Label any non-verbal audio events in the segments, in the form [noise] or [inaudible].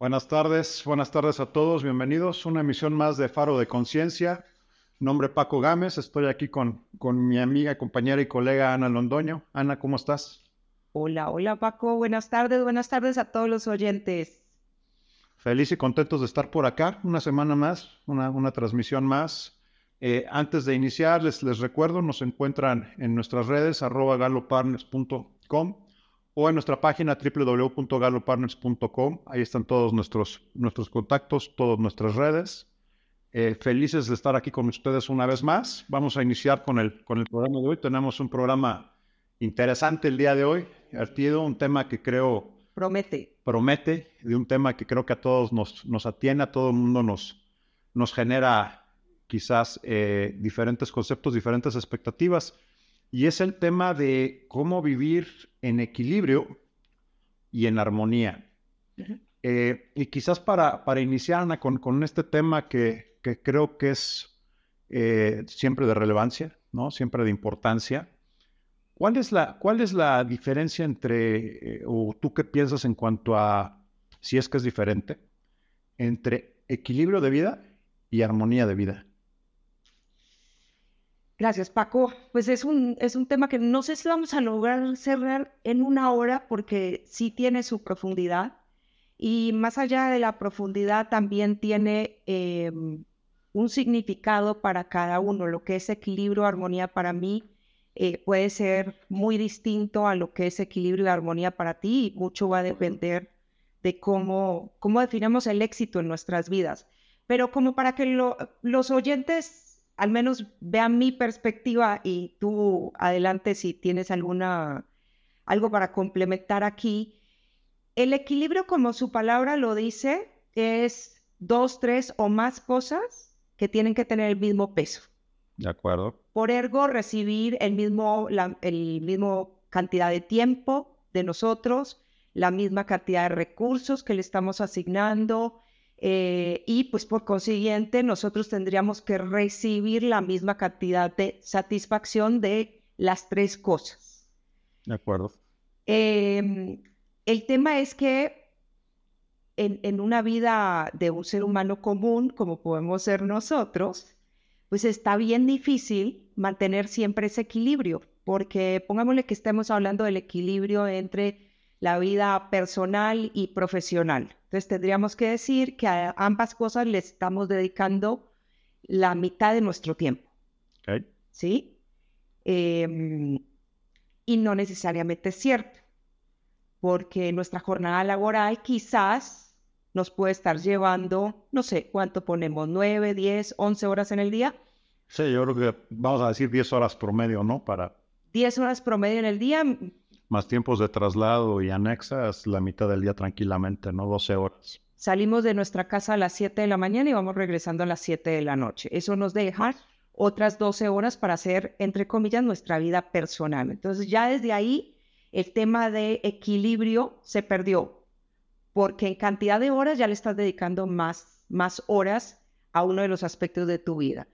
Buenas tardes, buenas tardes a todos, bienvenidos. Una emisión más de Faro de Conciencia. Nombre Paco Gámez, estoy aquí con, con mi amiga, compañera y colega Ana Londoño. Ana, ¿cómo estás? Hola, hola Paco, buenas tardes, buenas tardes a todos los oyentes. Feliz y contentos de estar por acá, una semana más, una, una transmisión más. Eh, antes de iniciar, les, les recuerdo, nos encuentran en nuestras redes, arroba galopartners.com o en nuestra página www.galopartners.com. Ahí están todos nuestros, nuestros contactos, todas nuestras redes. Eh, felices de estar aquí con ustedes una vez más. Vamos a iniciar con el, con el programa de hoy. Tenemos un programa interesante el día de hoy, divertido, un tema que creo... Promete. Promete, de un tema que creo que a todos nos, nos atiene, a todo el mundo nos, nos genera quizás eh, diferentes conceptos, diferentes expectativas y es el tema de cómo vivir en equilibrio y en armonía. Eh, y quizás para, para iniciar, Ana, con, con este tema que, que, creo que es eh, siempre de relevancia, ¿no? siempre de importancia, ¿cuál es la, cuál es la diferencia entre, eh, o tú qué piensas en cuanto a, si es que es diferente, entre equilibrio de vida y armonía de vida? Gracias, Paco. Pues es un, es un tema que no sé si vamos a lograr cerrar en una hora porque sí tiene su profundidad y más allá de la profundidad también tiene em, un significado para cada uno. Lo que es equilibrio, armonía para mí eh, puede ser muy distinto a lo que es equilibrio y armonía para ti y mucho va a depender de cómo, cómo definimos el éxito en nuestras vidas. Pero como para que los oyentes al menos vean mi perspectiva y tú adelante si tienes alguna algo para complementar aquí. El equilibrio, como su palabra lo dice, es dos, tres o más cosas que tienen que tener el mismo peso. De acuerdo. Por ergo, recibir el mismo, la el mismo cantidad de tiempo de nosotros, la misma cantidad de recursos que le estamos asignando, eh, y pues por consiguiente nosotros tendríamos que recibir la misma cantidad de satisfacción de las tres cosas. De acuerdo. Em, el tema es que en, en, una vida de un ser humano común, como podemos ser nosotros, pues está bien difícil mantener siempre ese equilibrio, porque pongámosle que estemos hablando del equilibrio entre la vida personal y profesional. Entonces tendríamos que decir que a ambas cosas le estamos dedicando la mitad de nuestro tiempo. ¿Sí? Em, y no necesariamente es cierto, porque nuestra jornada laboral quizás nos puede estar llevando, no sé, ¿cuánto ponemos? ¿9, 10, 11 horas en el día? Sí, yo creo que vamos a decir 10 horas promedio, ¿no? Para... 10 horas promedio en el día, más tiempos de traslado y anexas, la mitad del día tranquilamente, ¿no? 12 horas. Salimos de nuestra casa a las 7 de la mañana y vamos regresando a las 7 de la noche. Eso nos deja otras 12 horas para hacer, entre comillas, nuestra vida personal. Entonces ya desde ahí el tema de equilibrio se perdió, porque en cantidad de horas ya le estás dedicando más, más horas a uno de los aspectos de tu vida.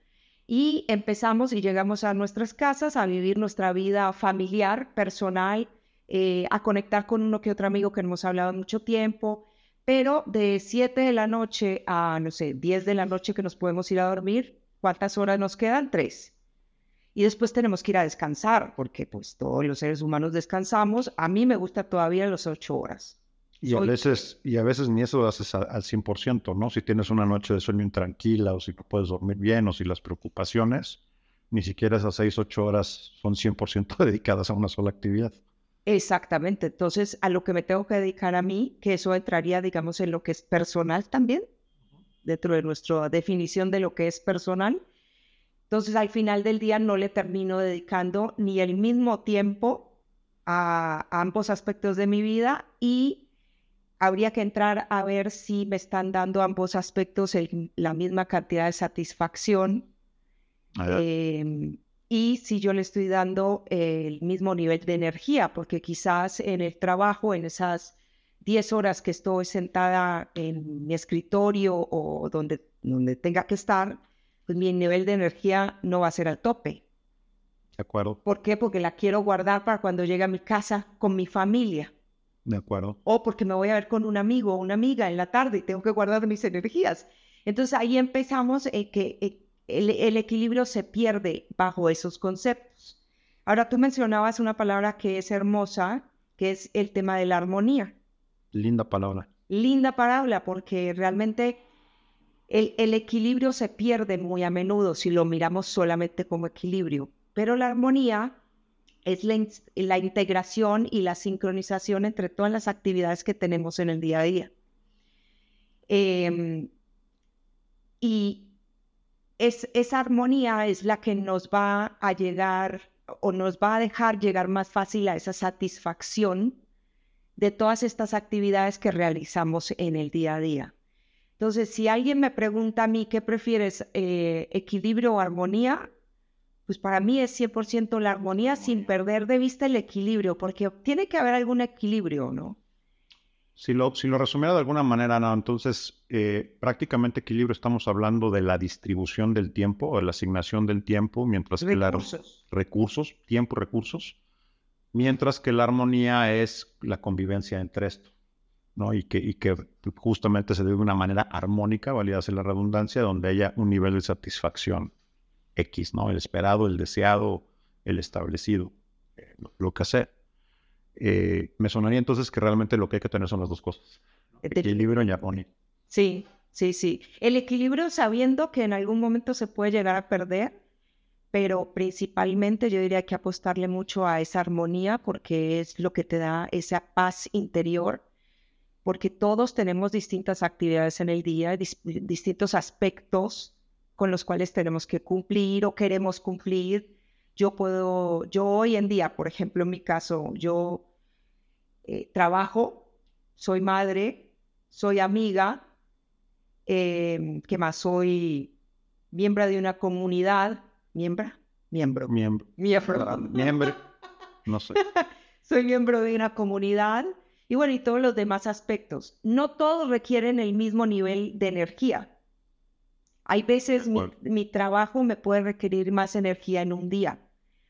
Y empezamos y llegamos a nuestras casas a vivir nuestra vida familiar, personal, eh, a conectar con uno que otro amigo que hemos hablado mucho tiempo, pero de 7 de la noche a, no sé, 10 de la noche que nos podemos ir a dormir, ¿cuántas horas nos quedan? Tres. Y después tenemos que ir a descansar, porque pues todos los seres humanos descansamos. A mí me gusta todavía las 8 horas. Y a, veces, y a veces ni eso lo haces al 100%, ¿no? Si tienes una noche de sueño intranquila o si no puedes dormir bien o si las preocupaciones, ni siquiera esas 6, 8 horas son 100% [laughs] dedicadas a una sola actividad. Exactamente. Entonces, a lo que me tengo que dedicar a mí, que eso entraría, digamos, en lo que es personal también, dentro de nuestra definición de lo que es personal. Entonces, al final del día no le termino dedicando ni el mismo tiempo a, ambos aspectos de mi vida y habría que entrar a ver si me están dando ambos aspectos la misma cantidad de satisfacción y si yo le estoy dando el mismo nivel de energía, porque quizás en el trabajo, en esas 10 horas que estoy sentada en mi escritorio o donde, donde tenga que estar, pues mi nivel de energía no va a ser al tope. De acuerdo. ¿Por qué? Porque la quiero guardar para cuando llegue a mi casa con mi familia. De acuerdo. O porque me voy a ver con un amigo o una amiga en la tarde y tengo que guardar mis energías. Entonces ahí empezamos en que el, el equilibrio se pierde bajo esos conceptos. Ahora tú mencionabas una palabra que es hermosa, que es el tema de la armonía. Linda palabra. Linda palabra porque realmente el, el, equilibrio se pierde muy a menudo si lo miramos solamente como equilibrio, pero la armonía es la, la, integración y la sincronización entre todas las actividades que tenemos en el día a día. Eh, y es, esa armonía es la que nos va a llegar o nos va a dejar llegar más fácil a esa satisfacción de todas estas actividades que realizamos en el día a día. Entonces, si alguien me pregunta a mí qué prefieres, eh, equilibrio o armonía, pues para mí es 100% la armonía sin perder de vista el equilibrio, porque tiene que haber algún equilibrio, ¿no? Si lo, si lo resumiera de alguna manera, no, entonces eh, prácticamente equilibrio estamos hablando de la distribución del tiempo o de la asignación del tiempo, mientras que la recursos, tiempo, recursos, mientras que la armonía es la convivencia entre esto. ¿no? Y que, y que justamente se dé de una manera armónica, valida la redundancia, donde haya un nivel de satisfacción X, ¿no? El esperado, el deseado, el establecido, eh, lo, que sea. Eh, me sonaría entonces que realmente lo que hay que tener son las dos cosas. Equilibrio y armonía. Sí, sí, sí. El equilibrio sabiendo que en algún momento se puede llegar a perder, pero principalmente yo diría que apostarle mucho a esa armonía porque es lo que te da esa paz interior porque todos tenemos distintas actividades en el día, distintos aspectos con los cuales tenemos que cumplir o queremos cumplir. Yo puedo, yo hoy en día, por ejemplo, en mi caso, yo eh, trabajo, soy madre, soy amiga, eh, ¿qué más? Soy miembro de una comunidad, miembro, miembro, miembro, miembro, miembro, no sé. [laughs] soy miembro de una comunidad y bueno, y todos los demás aspectos. No todos requieren el mismo nivel de energía. Hay veces mi, trabajo me puede requerir más energía en un día.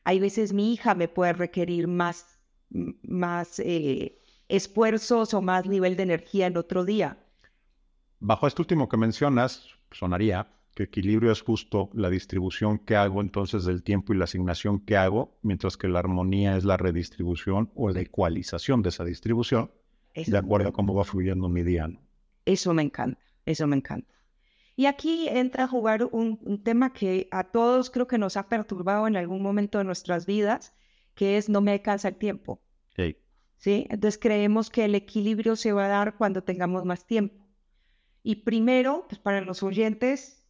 Hay veces mi hija me puede requerir más, más eh, esfuerzos o más nivel de energía en otro día. Bajo esto último que mencionas, sonaría que equilibrio es justo la distribución que hago entonces del tiempo y la asignación que hago, mientras que la armonía es la redistribución o la ecualización de esa distribución, de acuerdo a cómo va fluyendo mi día. Eso me encanta, eso me encanta. Y aquí entra a jugar un, tema que a todos creo que nos ha perturbado en algún momento de nuestras vidas, que es no me alcanza el tiempo. Sí. ¿Sí? Entonces creemos que el equilibrio se va a dar cuando tengamos más tiempo. Y primero, pues para los oyentes,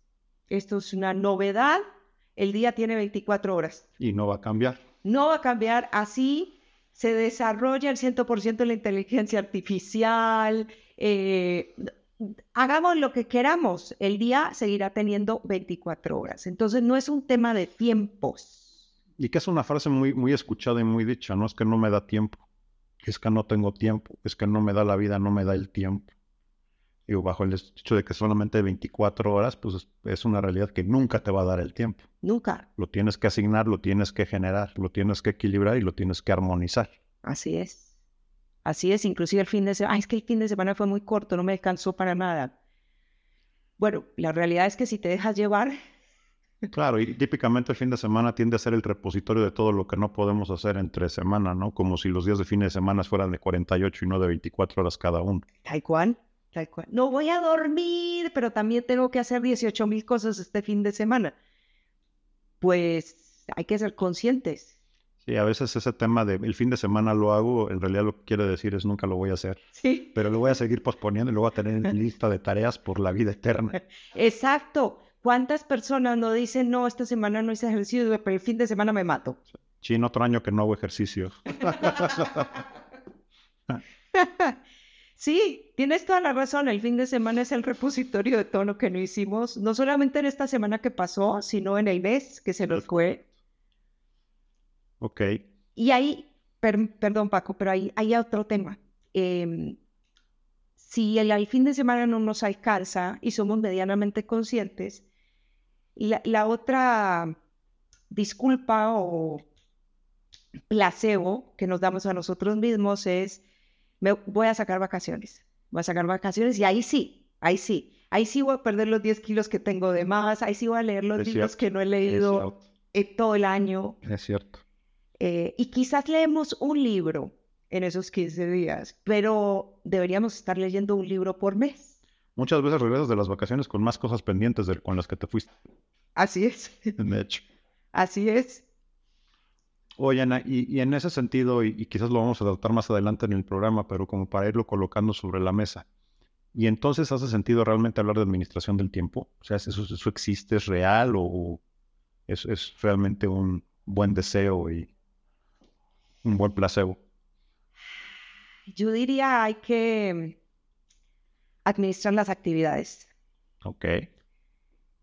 esto es una novedad. El día tiene 24 horas. Y no va a cambiar. No va a cambiar. Así se desarrolla el 100% de la inteligencia artificial. Eh, hagamos lo que queramos. El día seguirá teniendo 24 horas. Entonces no es un tema de tiempos. Y que es una frase muy, muy escuchada y muy dicha, no es que no me da tiempo, es que no tengo tiempo, es que no me da la vida, no me da el tiempo digo, bajo el hecho de que solamente 24 horas, pues es una realidad que nunca te va a dar el tiempo. Nunca. Lo tienes que asignar, lo tienes que generar, lo tienes que equilibrar y lo tienes que armonizar. Así es. Así es, inclusive el fin de semana, es que el fin de semana fue muy corto, no me descansó para nada. Bueno, la realidad es que si te dejas llevar... Claro, y típicamente el fin de semana tiende a ser el repositorio de todo lo que no podemos hacer entre semana, ¿no? Como si los días de fin de semana fueran de 48 y no de 24 horas cada uno. Tal cual. No voy a dormir, pero también tengo que hacer 18 mil cosas este fin de semana. Pues hay que ser conscientes. Sí, a veces ese tema de el fin de semana lo hago, en realidad lo que quiere decir es nunca lo voy a hacer. [laughs] Sí. Pero lo voy a seguir posponiendo y lo voy a tener en lista de tareas por la vida eterna. [laughs] Exacto. ¿Cuántas personas no dicen, no, esta semana no hice ejercicio, pero el fin de semana me mato? Sí, en otro año que no hago ejercicio. [laughs] Sí, tienes toda la razón. El fin de semana es el repositorio de todo lo que no hicimos, no solamente en esta semana que pasó, sino en el mes que se nos fue. Ok. Y ahí, perdón Paco, pero ahí hay otro tema. Em, si el, fin de semana no nos alcanza y somos medianamente conscientes, la, la otra disculpa o placebo que nos damos a nosotros mismos es me voy a sacar vacaciones, voy a sacar vacaciones y ahí sí, ahí sí, ahí sí voy a perder los 10 kilos que tengo de más, ahí sí voy a leer los libros que no he leído todo el año. Es cierto. Eh, y quizás leemos un libro en esos 15 días, pero deberíamos estar leyendo un libro por mes. Muchas veces regresas de las vacaciones con más cosas pendientes de, con las que te fuiste. Así es. [laughs] De hecho. Así es. Oye, Ana, y, en ese sentido, y, quizás lo vamos a tratar más adelante en el programa, pero como para irlo colocando sobre la mesa. ¿Y entonces hace sentido realmente hablar de administración del tiempo? O sea, ¿eso, eso existe, es real o es, es realmente un buen deseo y un buen placebo? Yo diría hay que administrar las actividades. Ok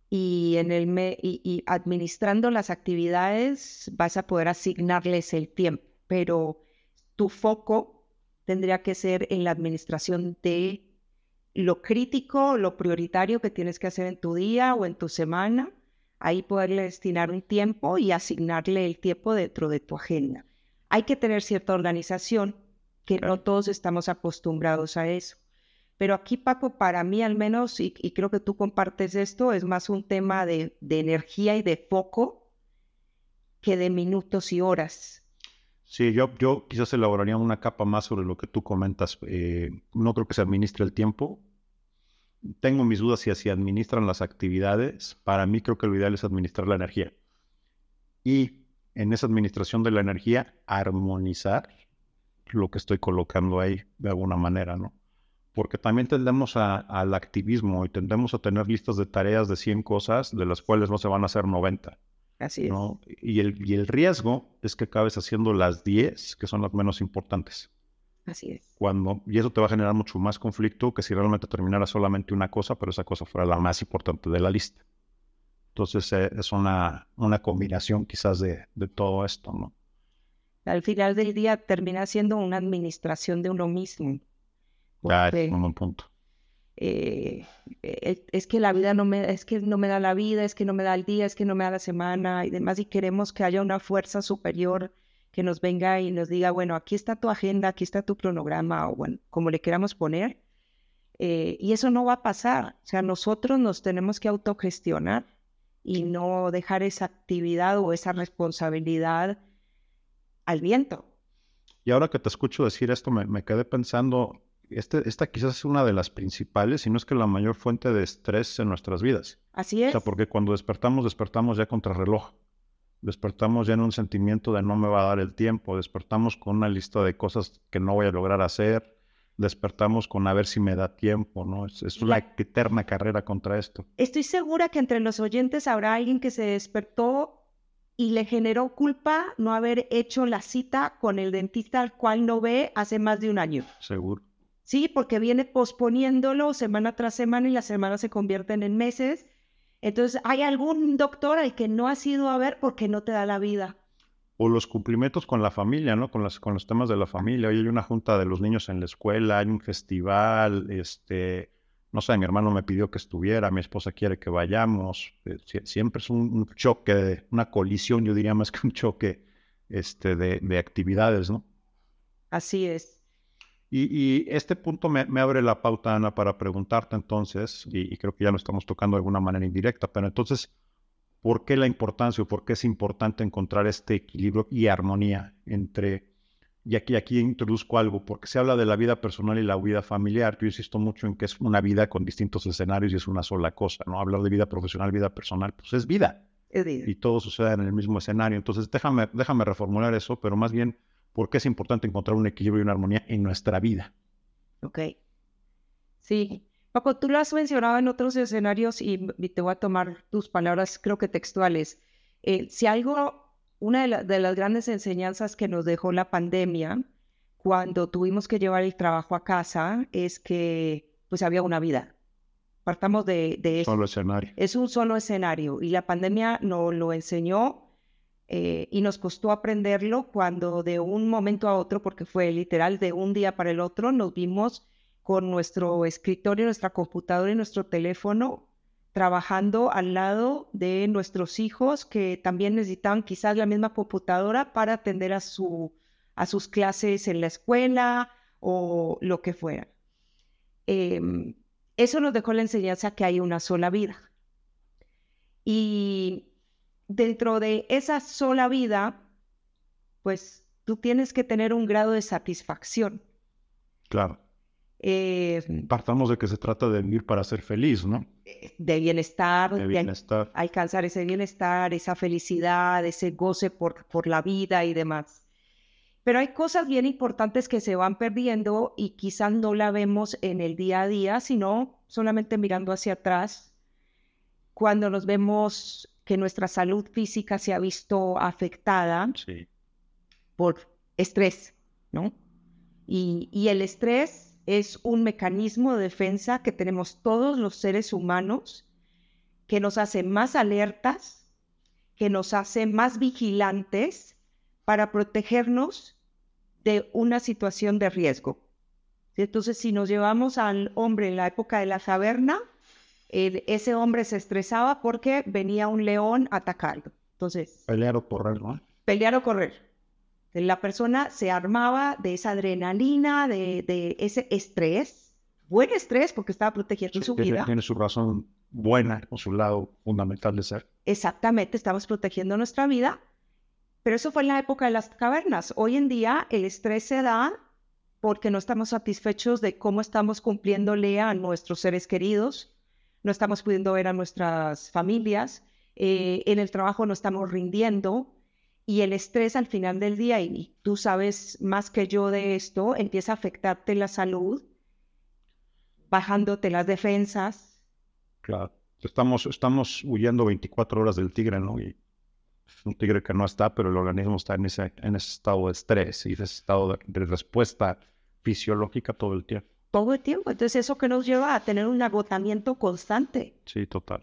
y, en el y, administrando las actividades vas a poder asignarles el tiempo, pero tu foco tendría que ser en la administración de lo crítico, lo prioritario que tienes que hacer en tu día o en tu semana, ahí poderle destinar un tiempo y asignarle el tiempo dentro de tu agenda. Hay que tener cierta organización, que no todos estamos acostumbrados a eso. Pero aquí, Paco, para mí al menos, y, creo que tú compartes esto, es más un tema de, energía y de foco que de minutos y horas. Sí, yo, yo quizás elaboraría una capa más sobre lo que tú comentas. Eh, no creo que se administre el tiempo. Tengo mis dudas si así administran las actividades. Para mí creo que lo ideal es administrar la energía. Y en esa administración de la energía, armonizar lo que estoy colocando ahí de alguna manera, ¿no? Porque también tendemos al activismo y tendemos a tener listas de tareas de 100 cosas, de las cuales no se van a hacer 90. Así es. Y, el, y el riesgo es que acabes haciendo las 10, que son las menos importantes. Así es. Cuando, y eso te va a generar mucho más conflicto que si realmente terminara solamente una cosa, pero esa cosa fuera la más importante de la lista. Entonces eh, es una, una combinación quizás de, de todo esto, ¿no? Al final del día termina siendo una administración de uno mismo punto. Eh, eh, es que la vida no me, es que no me da la vida, es que no me da el día, es que no me da la semana y demás, y queremos que haya una fuerza superior que nos venga y nos diga, bueno, aquí está tu agenda, aquí está tu cronograma, o bueno, como le queramos poner. Eh, y eso no va a pasar. O sea, nosotros nos tenemos que autogestionar y no dejar esa actividad o esa responsabilidad al viento. Y ahora que te escucho decir esto, me, me quedé pensando, este, esta quizás es una de las principales, si no es que la mayor fuente de estrés en nuestras vidas. Así es. O sea, porque cuando despertamos, despertamos ya contra reloj. Despertamos ya en un sentimiento de no me va a dar el tiempo. Despertamos con una lista de cosas que no voy a lograr hacer. Despertamos con a ver si me da tiempo, ¿no? Es, es una eterna carrera contra esto. Estoy segura que entre los oyentes habrá alguien que se despertó y le generó culpa no haber hecho la cita con el dentista al cual no ve hace más de un año. Seguro. ¿Sí? Porque viene posponiéndolo semana tras semana y las semanas se convierten en meses. Entonces, hay algún doctor al que no has ido a ver porque no te da la vida. O los cumplimientos con la familia, ¿no? Con, las, con los temas de la familia. Hoy hay una junta de los niños en la escuela, hay un festival, este, no sé, mi hermano me pidió que estuviera, mi esposa quiere que vayamos. Eh, siempre es un, choque, una colisión, yo diría más que un choque este, de, de actividades, ¿no? Así es. Y, este punto me, abre la pauta, Ana, para preguntarte entonces, y, creo que ya lo estamos tocando de alguna manera indirecta, pero entonces, ¿por qué la importancia o por qué es importante encontrar este equilibrio y armonía entre, y aquí, aquí introduzco algo, porque se habla de la vida personal y la vida familiar, yo insisto mucho en que es una vida con distintos escenarios y es una sola cosa, ¿no? Hablar de vida profesional, vida personal, pues es vida. Es vida. Y todo sucede en el mismo escenario. Entonces, déjame, déjame reformular eso, pero más bien por qué es importante encontrar un equilibrio y una armonía en nuestra vida. Ok. Sí. Paco, tú lo has mencionado en otros escenarios y, te voy a tomar tus palabras, creo que textuales. Eh, si algo, una de, las grandes enseñanzas que nos dejó la pandemia cuando tuvimos que llevar el trabajo a casa es que pues había una vida. Partamos de, de eso. Solo escenario. Es un solo escenario y la pandemia nos lo enseñó eh, y nos costó aprenderlo cuando de un momento a otro, porque fue literal de un día para el otro, nos vimos con nuestro escritorio, nuestra computadora y nuestro teléfono trabajando al lado de nuestros hijos que también necesitaban quizás la misma computadora para atender a, su, a sus clases en la escuela o lo que fuera. Em, eso nos dejó la enseñanza que hay una sola vida. Y dentro de esa sola vida, pues tú tienes que tener un grado de satisfacción. Claro. Eh, Partamos de que se trata de vivir para ser feliz, ¿no? de bienestar, De alcanzar ese bienestar, esa felicidad, ese goce por, por la vida y demás. Pero hay cosas bien importantes que se van perdiendo y quizás no la vemos en el día a día, sino solamente mirando hacia atrás, cuando nos vemos que nuestra salud física se ha visto afectada Sí. por estrés, ¿no? Y, y el estrés es un mecanismo de defensa que tenemos todos los seres humanos que nos hace más alertas, que nos hace más vigilantes para protegernos de una situación de riesgo. Entonces, si nos llevamos al hombre en la época de la caverna, el- ese hombre se estresaba porque venía un león a atacarlo. Entonces, Pelear o correr, ¿no? pelear o correr. La persona se armaba de esa adrenalina, de, de ese estrés, buen estrés porque estaba protegiendo su Tiene, vida. tiene su razón buena o su lado fundamental de ser. Exactamente, estamos protegiendo nuestra vida, pero eso fue en la época de las cavernas. Hoy en día el estrés se da porque no estamos satisfechos de cómo estamos cumpliéndole a nuestros seres queridos, no estamos pudiendo ver a nuestras familias, eh, en el trabajo no estamos rindiendo y el estrés al final del día, y tú sabes más que yo de esto, empieza a afectarte la salud, bajándote las defensas, Claro. Estamos, estamos huyendo 24 horas del tigre, ¿no? Y es un tigre que no está, pero el organismo está en ese, en ese estado de estrés y ese estado de, de respuesta fisiológica todo el tiempo. Todo el tiempo. Entonces, eso que nos lleva a tener un agotamiento constante. Sí, total.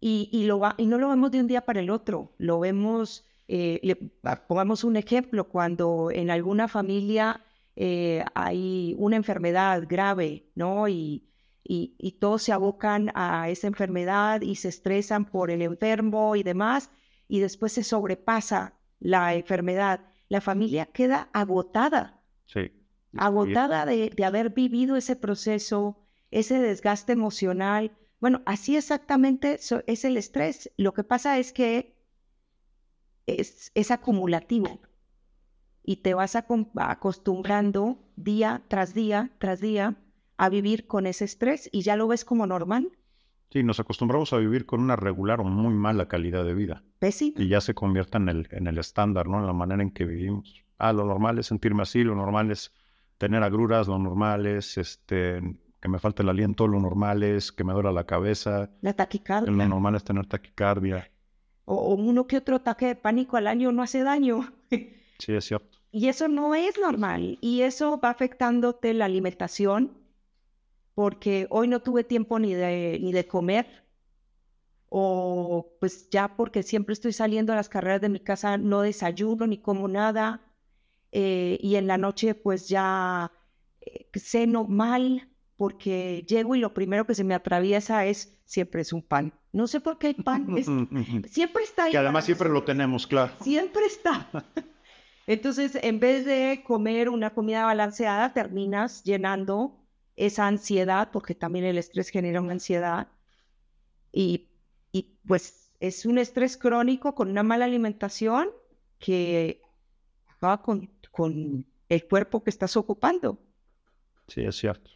Y, y, lo va- y no lo vemos de un día para el otro. Lo vemos, eh, le- ah, pongamos un ejemplo, cuando en alguna familia eh, hay una enfermedad grave, ¿no? Y, y, y todos se abocan a esa enfermedad y se estresan por el enfermo y demás, y después se sobrepasa la enfermedad. La familia queda agotada Sí. Agotada de, de haber vivido ese proceso, ese desgaste emocional. Bueno, así exactamente es el estrés. Lo que pasa es que es, es acumulativo y te vas acostumbrando día tras día, tras día, a vivir con ese estrés y ya lo ves como normal, Sí, nos acostumbramos a vivir con una regular o muy mala calidad de vida pésimo. y ya se convierta en el, en el estándar, ¿no? En la manera en que vivimos. Ah, lo normal es sentirme así, lo normal es tener agruras, lo normal es este, que me falte el aliento, lo normal es que me duela la cabeza, La taquicardia lo normal es tener taquicardia. o, o uno que otro ataque de pánico al año no hace daño. [laughs] Sí, es cierto. Y eso no es normal. Y eso va afectándote la alimentación, porque hoy no tuve tiempo ni de, ni de comer. O pues ya porque siempre estoy saliendo a las carreras de mi casa, no desayuno ni como nada. Eh, y en la noche pues ya eh, ceno mal, porque llego y lo primero que se me atraviesa es, siempre es un pan. No sé por qué hay pan. es- [laughs] siempre está ahí. que además siempre lo tenemos, claro. Siempre está. [laughs] Entonces, en vez de comer una comida balanceada, terminas llenando esa ansiedad, porque también el estrés genera una ansiedad. Y, y pues es un estrés crónico con una mala alimentación que acaba con, con el cuerpo que estás ocupando. Sí, es cierto.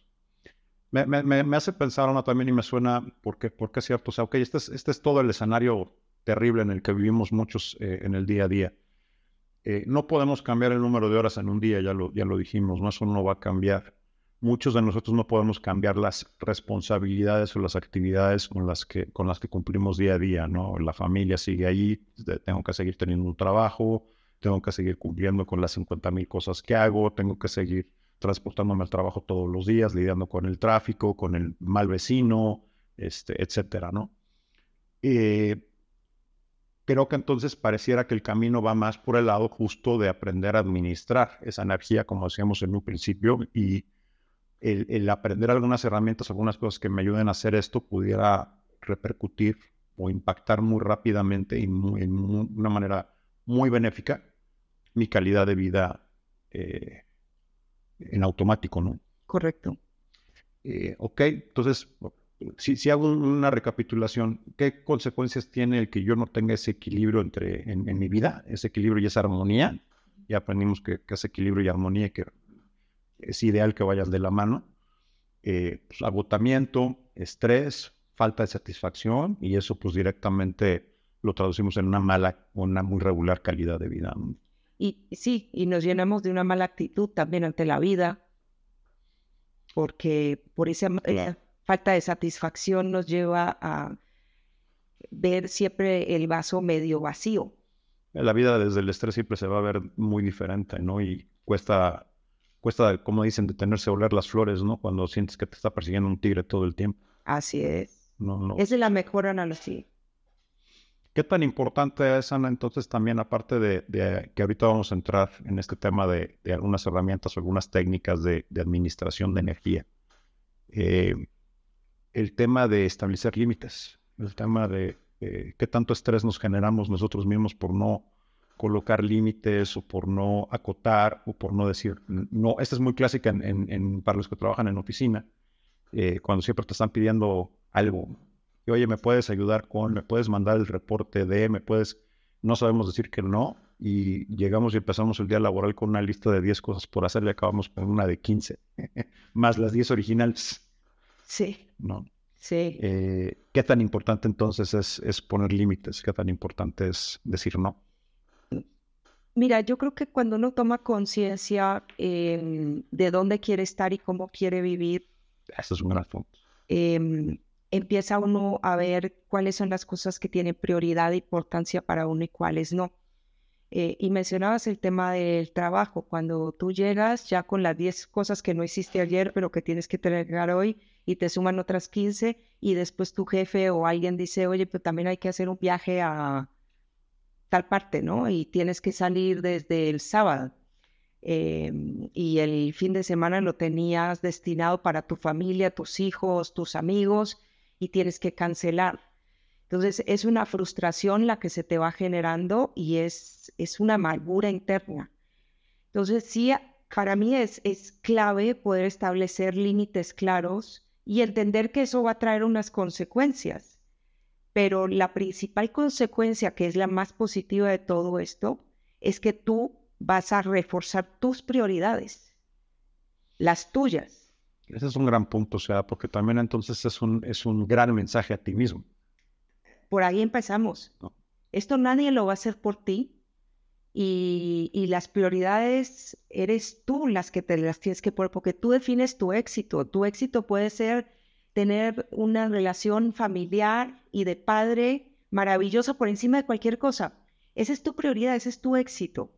Me, me- me- hace pensar ahora también y me suena, porque, porque es cierto, o sea, ok, este es, este es todo el escenario terrible en el que vivimos muchos eh, en el día a día. Eh, no podemos cambiar el número de horas en un día, ya lo, ya lo dijimos, ¿no? Eso no va a cambiar. Muchos de nosotros no podemos cambiar las responsabilidades o las actividades con las que, con las que cumplimos día a día, ¿no? La familia sigue ahí, tengo que seguir teniendo un trabajo, tengo que seguir cumpliendo con las 50 mil cosas que hago, tengo que seguir transportándome al trabajo todos los días, lidiando con el tráfico, con el mal vecino, este, etcétera, ¿no? Eh, creo que entonces pareciera que el camino va más por el lado justo de aprender a administrar esa energía, como decíamos en un principio, y el, el aprender algunas herramientas, algunas cosas que me ayuden a hacer esto, pudiera repercutir o impactar muy rápidamente y muy- en una manera muy benéfica mi calidad de vida eh, en automático, ¿no? Correcto. Eh, ok, entonces, si, si, hago una recapitulación, ¿qué consecuencias tiene el que yo no tenga ese equilibrio entre, en, mi vida, ese equilibrio y esa armonía? Ya aprendimos que, que ese equilibrio y armonía que es ideal que vayan de la mano. Eh, pues, agotamiento, estrés, falta de satisfacción y eso pues directamente lo traducimos en una mala o una muy regular calidad de vida. Y sí, y nos llenamos de una mala actitud también ante la vida, porque por esa eh, falta de satisfacción nos lleva a ver siempre el vaso medio vacío. La vida desde el estrés siempre se va a ver muy diferente, ¿no? Y cuesta, cuesta, como dicen, detenerse a oler las flores, ¿no? Cuando sientes que te está persiguiendo un tigre todo el tiempo. Así es. No, no. Esa es la mejor analogía. ¿Qué tan importante es, Ana, entonces también, aparte de, que ahorita vamos a entrar en este tema de, algunas herramientas o algunas técnicas de, administración de energía, eh, el tema de establecer límites, el tema de eh, qué tanto estrés nos generamos nosotros mismos por no colocar límites o por no acotar o por no decir, no, esta es muy clásica en, para los que trabajan en oficina, eh, cuando siempre te están pidiendo algo, y oye, ¿me puedes ayudar con, me puedes mandar el reporte de, me puedes, no sabemos decir que no, y llegamos y empezamos el día laboral con una lista de 10 cosas por hacer y acabamos con una de 15, [laughs] más las 10 originales. Sí. ¿No? Sí. Eh, ¿Qué tan importante entonces es, es poner límites? ¿Qué tan importante es decir no? Mira, yo creo que cuando uno toma conciencia em, de dónde quiere estar y cómo quiere vivir, eso es un gran punto. Eh, empieza uno a ver cuáles son las cosas que tienen prioridad e importancia para uno y cuáles no. Eh, y mencionabas el tema del trabajo, cuando tú llegas ya con las 10 cosas que no hiciste ayer, pero que tienes que entregar hoy, y te suman otras 15, y después tu jefe o alguien dice, oye, pero también hay que hacer un viaje a tal parte, ¿no? Y tienes que salir desde el sábado. Em, y el fin de semana lo tenías destinado para tu familia, tus hijos, tus amigos, y tienes que cancelar. Entonces es una frustración la que se te va generando y es, es una amargura interna. Entonces sí, para mí es, es clave poder establecer límites claros y entender que eso va a traer unas consecuencias. Pero la principal consecuencia, que es la más positiva de todo esto, es que tú vas a reforzar tus prioridades, las tuyas ese es un gran punto, o sea, porque también entonces es un, es un gran mensaje a ti mismo. Por ahí empezamos. Esto nadie lo va a hacer por ti y, y, las prioridades eres tú las que te las tienes que poner, porque tú defines tu éxito. Tu éxito puede ser tener una relación familiar y de padre maravillosa por encima de cualquier cosa. Esa es tu prioridad, ese es tu éxito.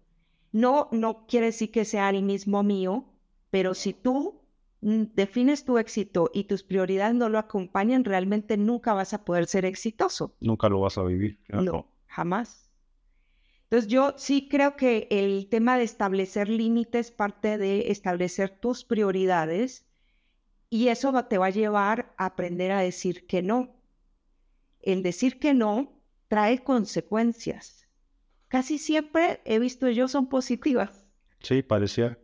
No, no quiere decir que sea el mismo mío, pero si tú defines tu éxito y tus prioridades no lo acompañan, realmente nunca vas a poder ser exitoso. Nunca lo vas a vivir. No, jamás. Entonces yo sí creo que el tema de establecer límites parte de establecer tus prioridades y eso te va a llevar a aprender a decir que no. El decir que no trae consecuencias. Casi siempre he visto yo son positivas. Sí, parecía.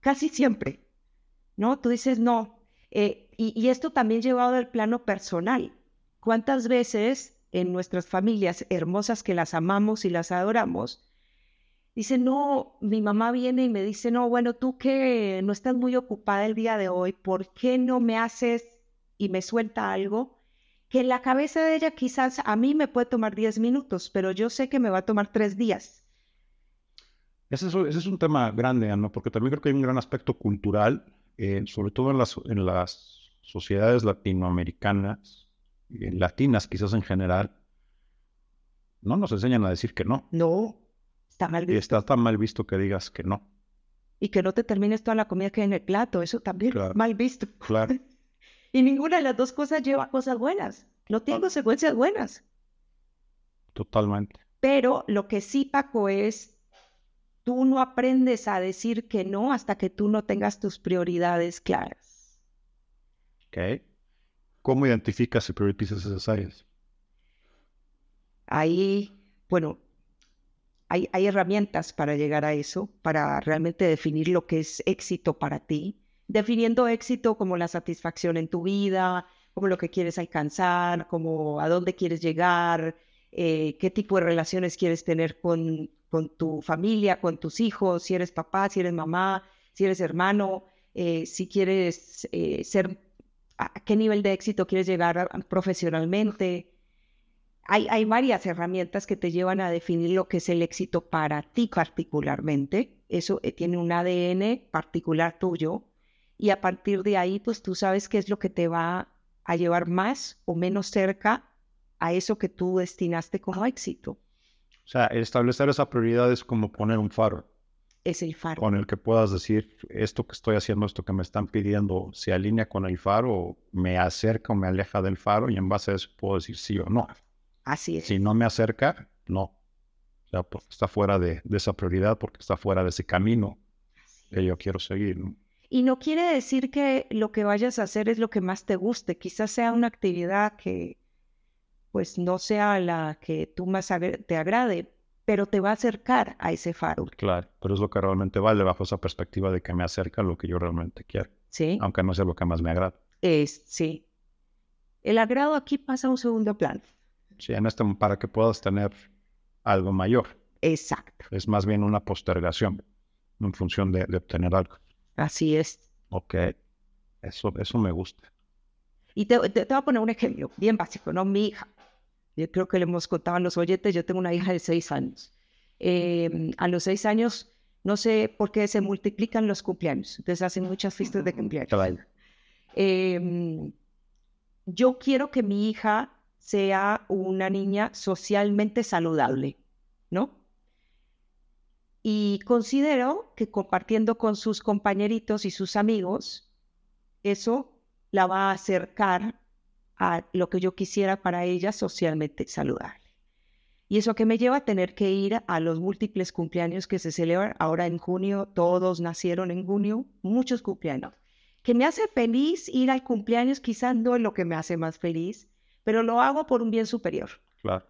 Casi siempre. ¿No? Tú dices, no. Eh, y, esto también llevado al plano personal. ¿Cuántas veces en nuestras familias hermosas que las amamos y las adoramos, dicen, no, mi mamá viene y me dice, no, bueno, tú que no estás muy ocupada el día de hoy, ¿por qué no me haces y me suelta algo? Que en la cabeza de ella quizás a mí me puede tomar 10 minutos, pero yo sé que me va a tomar 3 días. Ese es, ese es un tema grande, ¿no? Porque también creo que hay un gran aspecto cultural eh, sobre todo en las, en las sociedades latinoamericanas, en latinas quizás en general, no nos enseñan a decir que no. No, está mal visto. Está tan mal visto que digas que no. Y que no te termines toda la comida que hay en el plato, eso también es mal visto. Claro. [laughs] y ninguna de las dos cosas lleva cosas buenas, no tiene consecuencias buenas. Totalmente. Pero lo que sí, Paco, es Tú no aprendes a decir que no hasta que tú no tengas tus prioridades claras. Ok. ¿Cómo identificas y priorizas esas áreas? Ahí, bueno, hay, hay herramientas para llegar a eso, para realmente definir lo que es éxito para ti, definiendo éxito como la satisfacción en tu vida, como lo que quieres alcanzar, como a dónde quieres llegar, eh, qué tipo de relaciones quieres tener con, con tu familia, con tus hijos, si eres papá, si eres mamá, si eres hermano, eh, si quieres eh, ser, a qué nivel de éxito quieres llegar profesionalmente. Hay, hay varias herramientas que te llevan a definir lo que es el éxito para ti particularmente. Eso tiene un ADN particular tuyo. Y a partir de ahí, pues tú sabes qué es lo que te va a llevar más o menos cerca a eso que tú destinaste como éxito. O sea, establecer esa prioridad es como poner un faro. Es el faro. Con el que puedas decir, esto que estoy haciendo, esto que me están pidiendo, se alinea con el faro, me acerca o me aleja del faro, y en base a eso puedo decir sí o no. Así es. Si no me acerca, no. O sea, porque está fuera de, de esa prioridad, porque está fuera de ese camino que yo quiero seguir. ¿no? Y no quiere decir que lo que vayas a hacer es lo que más te guste. Quizás sea una actividad que pues no sea la que tú más te agrade, pero te va a acercar a ese faro. Claro, pero es lo que realmente vale bajo esa perspectiva de que me acerca a lo que yo realmente quiero. Sí. Aunque no sea lo que más me agrada. Es, sí. El agrado aquí pasa a un segundo plano. Sí, en este, para que puedas tener algo mayor. Exacto. Es más bien una postergación en función de obtener algo. Así es. Ok, eso, eso me gusta. Y te, te, voy a poner un ejemplo bien básico, ¿no? Mi hija, yo creo que le hemos contado a los oyentes, yo tengo una hija de seis años. Eh, a los seis años, no sé por qué se multiplican los cumpleaños, entonces hacen muchas fiestas de cumpleaños. Eh, yo quiero que mi hija sea una niña socialmente saludable, ¿no? Y considero que compartiendo con sus compañeritos y sus amigos, eso la va a acercar a lo que yo quisiera para ella socialmente saludable. Y eso que me lleva a tener que ir a los múltiples cumpleaños que se celebran ahora en junio, todos nacieron en junio, muchos cumpleaños. Que me hace feliz ir al cumpleaños, quizás no es lo que me hace más feliz, pero lo hago por un bien superior. Claro.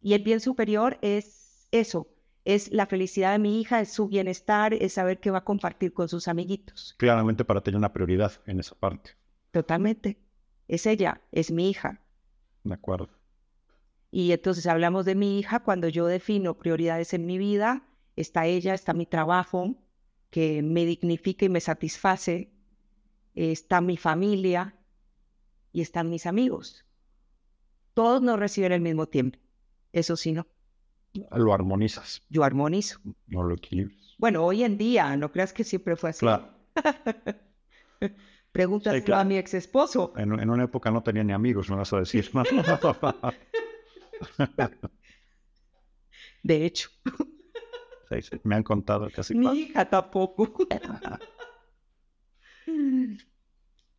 Y el bien superior es eso, es la felicidad de mi hija, es su bienestar, es saber que va a compartir con sus amiguitos. Claramente para tener una prioridad en esa parte. Totalmente. Es ella, es mi hija. De acuerdo. Y entonces hablamos de mi hija cuando yo defino prioridades en mi vida, está ella, está mi trabajo, que me dignifica y me satisface, está mi familia y están mis amigos. Todos no reciben el mismo tiempo. Eso sí, no. Lo armonizas. Yo armonizo. No lo equilibras. Bueno, hoy en día, no creas que siempre fue así. Claro. [laughs] Sí, claro. a mi ex esposo. En, en, una época no tenía ni amigos, me vas a decir. De hecho. Sí, sí, me han contado casi. Mi hija tampoco.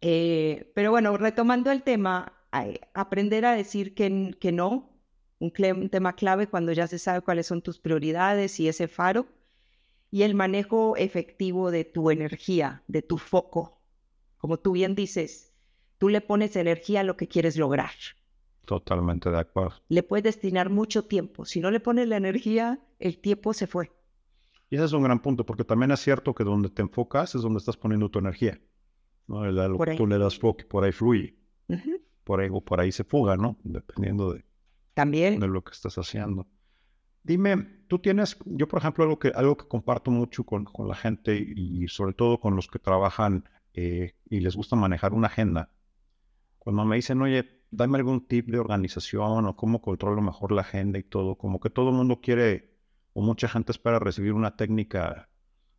eh, pero bueno, retomando el tema, aprender a decir que, que no, un, un, tema clave cuando ya se sabe cuáles son tus prioridades y ese faro, y el manejo efectivo de tu energía, de tu foco. Como tú bien dices, tú le pones energía a lo que quieres lograr. Totalmente de acuerdo. Le puedes destinar mucho tiempo. Si no le pones la energía, el tiempo se fue. Y ese es un gran punto, porque también es cierto que donde te enfocas es donde estás poniendo tu energía. ¿no? Lo que tú le das foco, por ahí fluye. Uh -huh. por, ahí, por ahí se fuga, ¿no? Dependiendo de, también de lo que estás haciendo. Dime, tú tienes, yo por ejemplo, algo que, algo que comparto mucho con, con la gente y sobre todo con los que trabajan eh, y les gusta manejar una agenda. Cuando me dicen, oye, dame algún tip de organización o cómo controlo mejor la agenda y todo, como que todo el mundo quiere o mucha gente espera recibir una técnica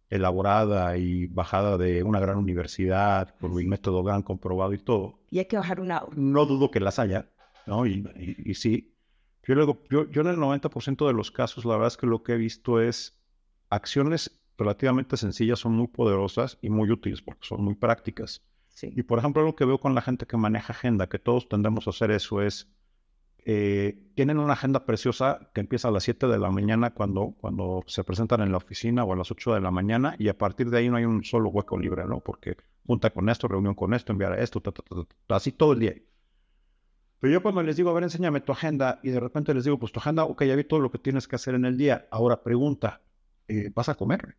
elaborada y bajada de una gran universidad, por el método GAN comprobado y todo. Y hay que bajar una... No dudo que las haya, ¿no? Y, y, y sí. Yo, luego, yo, yo en el 90% de los casos, la verdad es que lo que he visto es acciones relativamente sencillas, son muy poderosas y muy útiles porque son muy prácticas. Sí. Y por ejemplo, lo que veo con la gente que maneja agenda, que todos tendemos a hacer eso, es eh, tienen una agenda preciosa que empieza a las 7 de la mañana cuando, cuando se presentan en la oficina o a las 8 de la mañana y a partir de ahí no hay un solo hueco libre, ¿no? Porque junta con esto, reunión con esto, enviar esto, ta, ta, ta, así todo el día. Pero yo cuando les digo, a ver, enséñame tu agenda, y de repente les digo, pues tu agenda, ok, ya vi todo lo que tienes que hacer en el día. Ahora pregunta, eh, ¿vas a comer?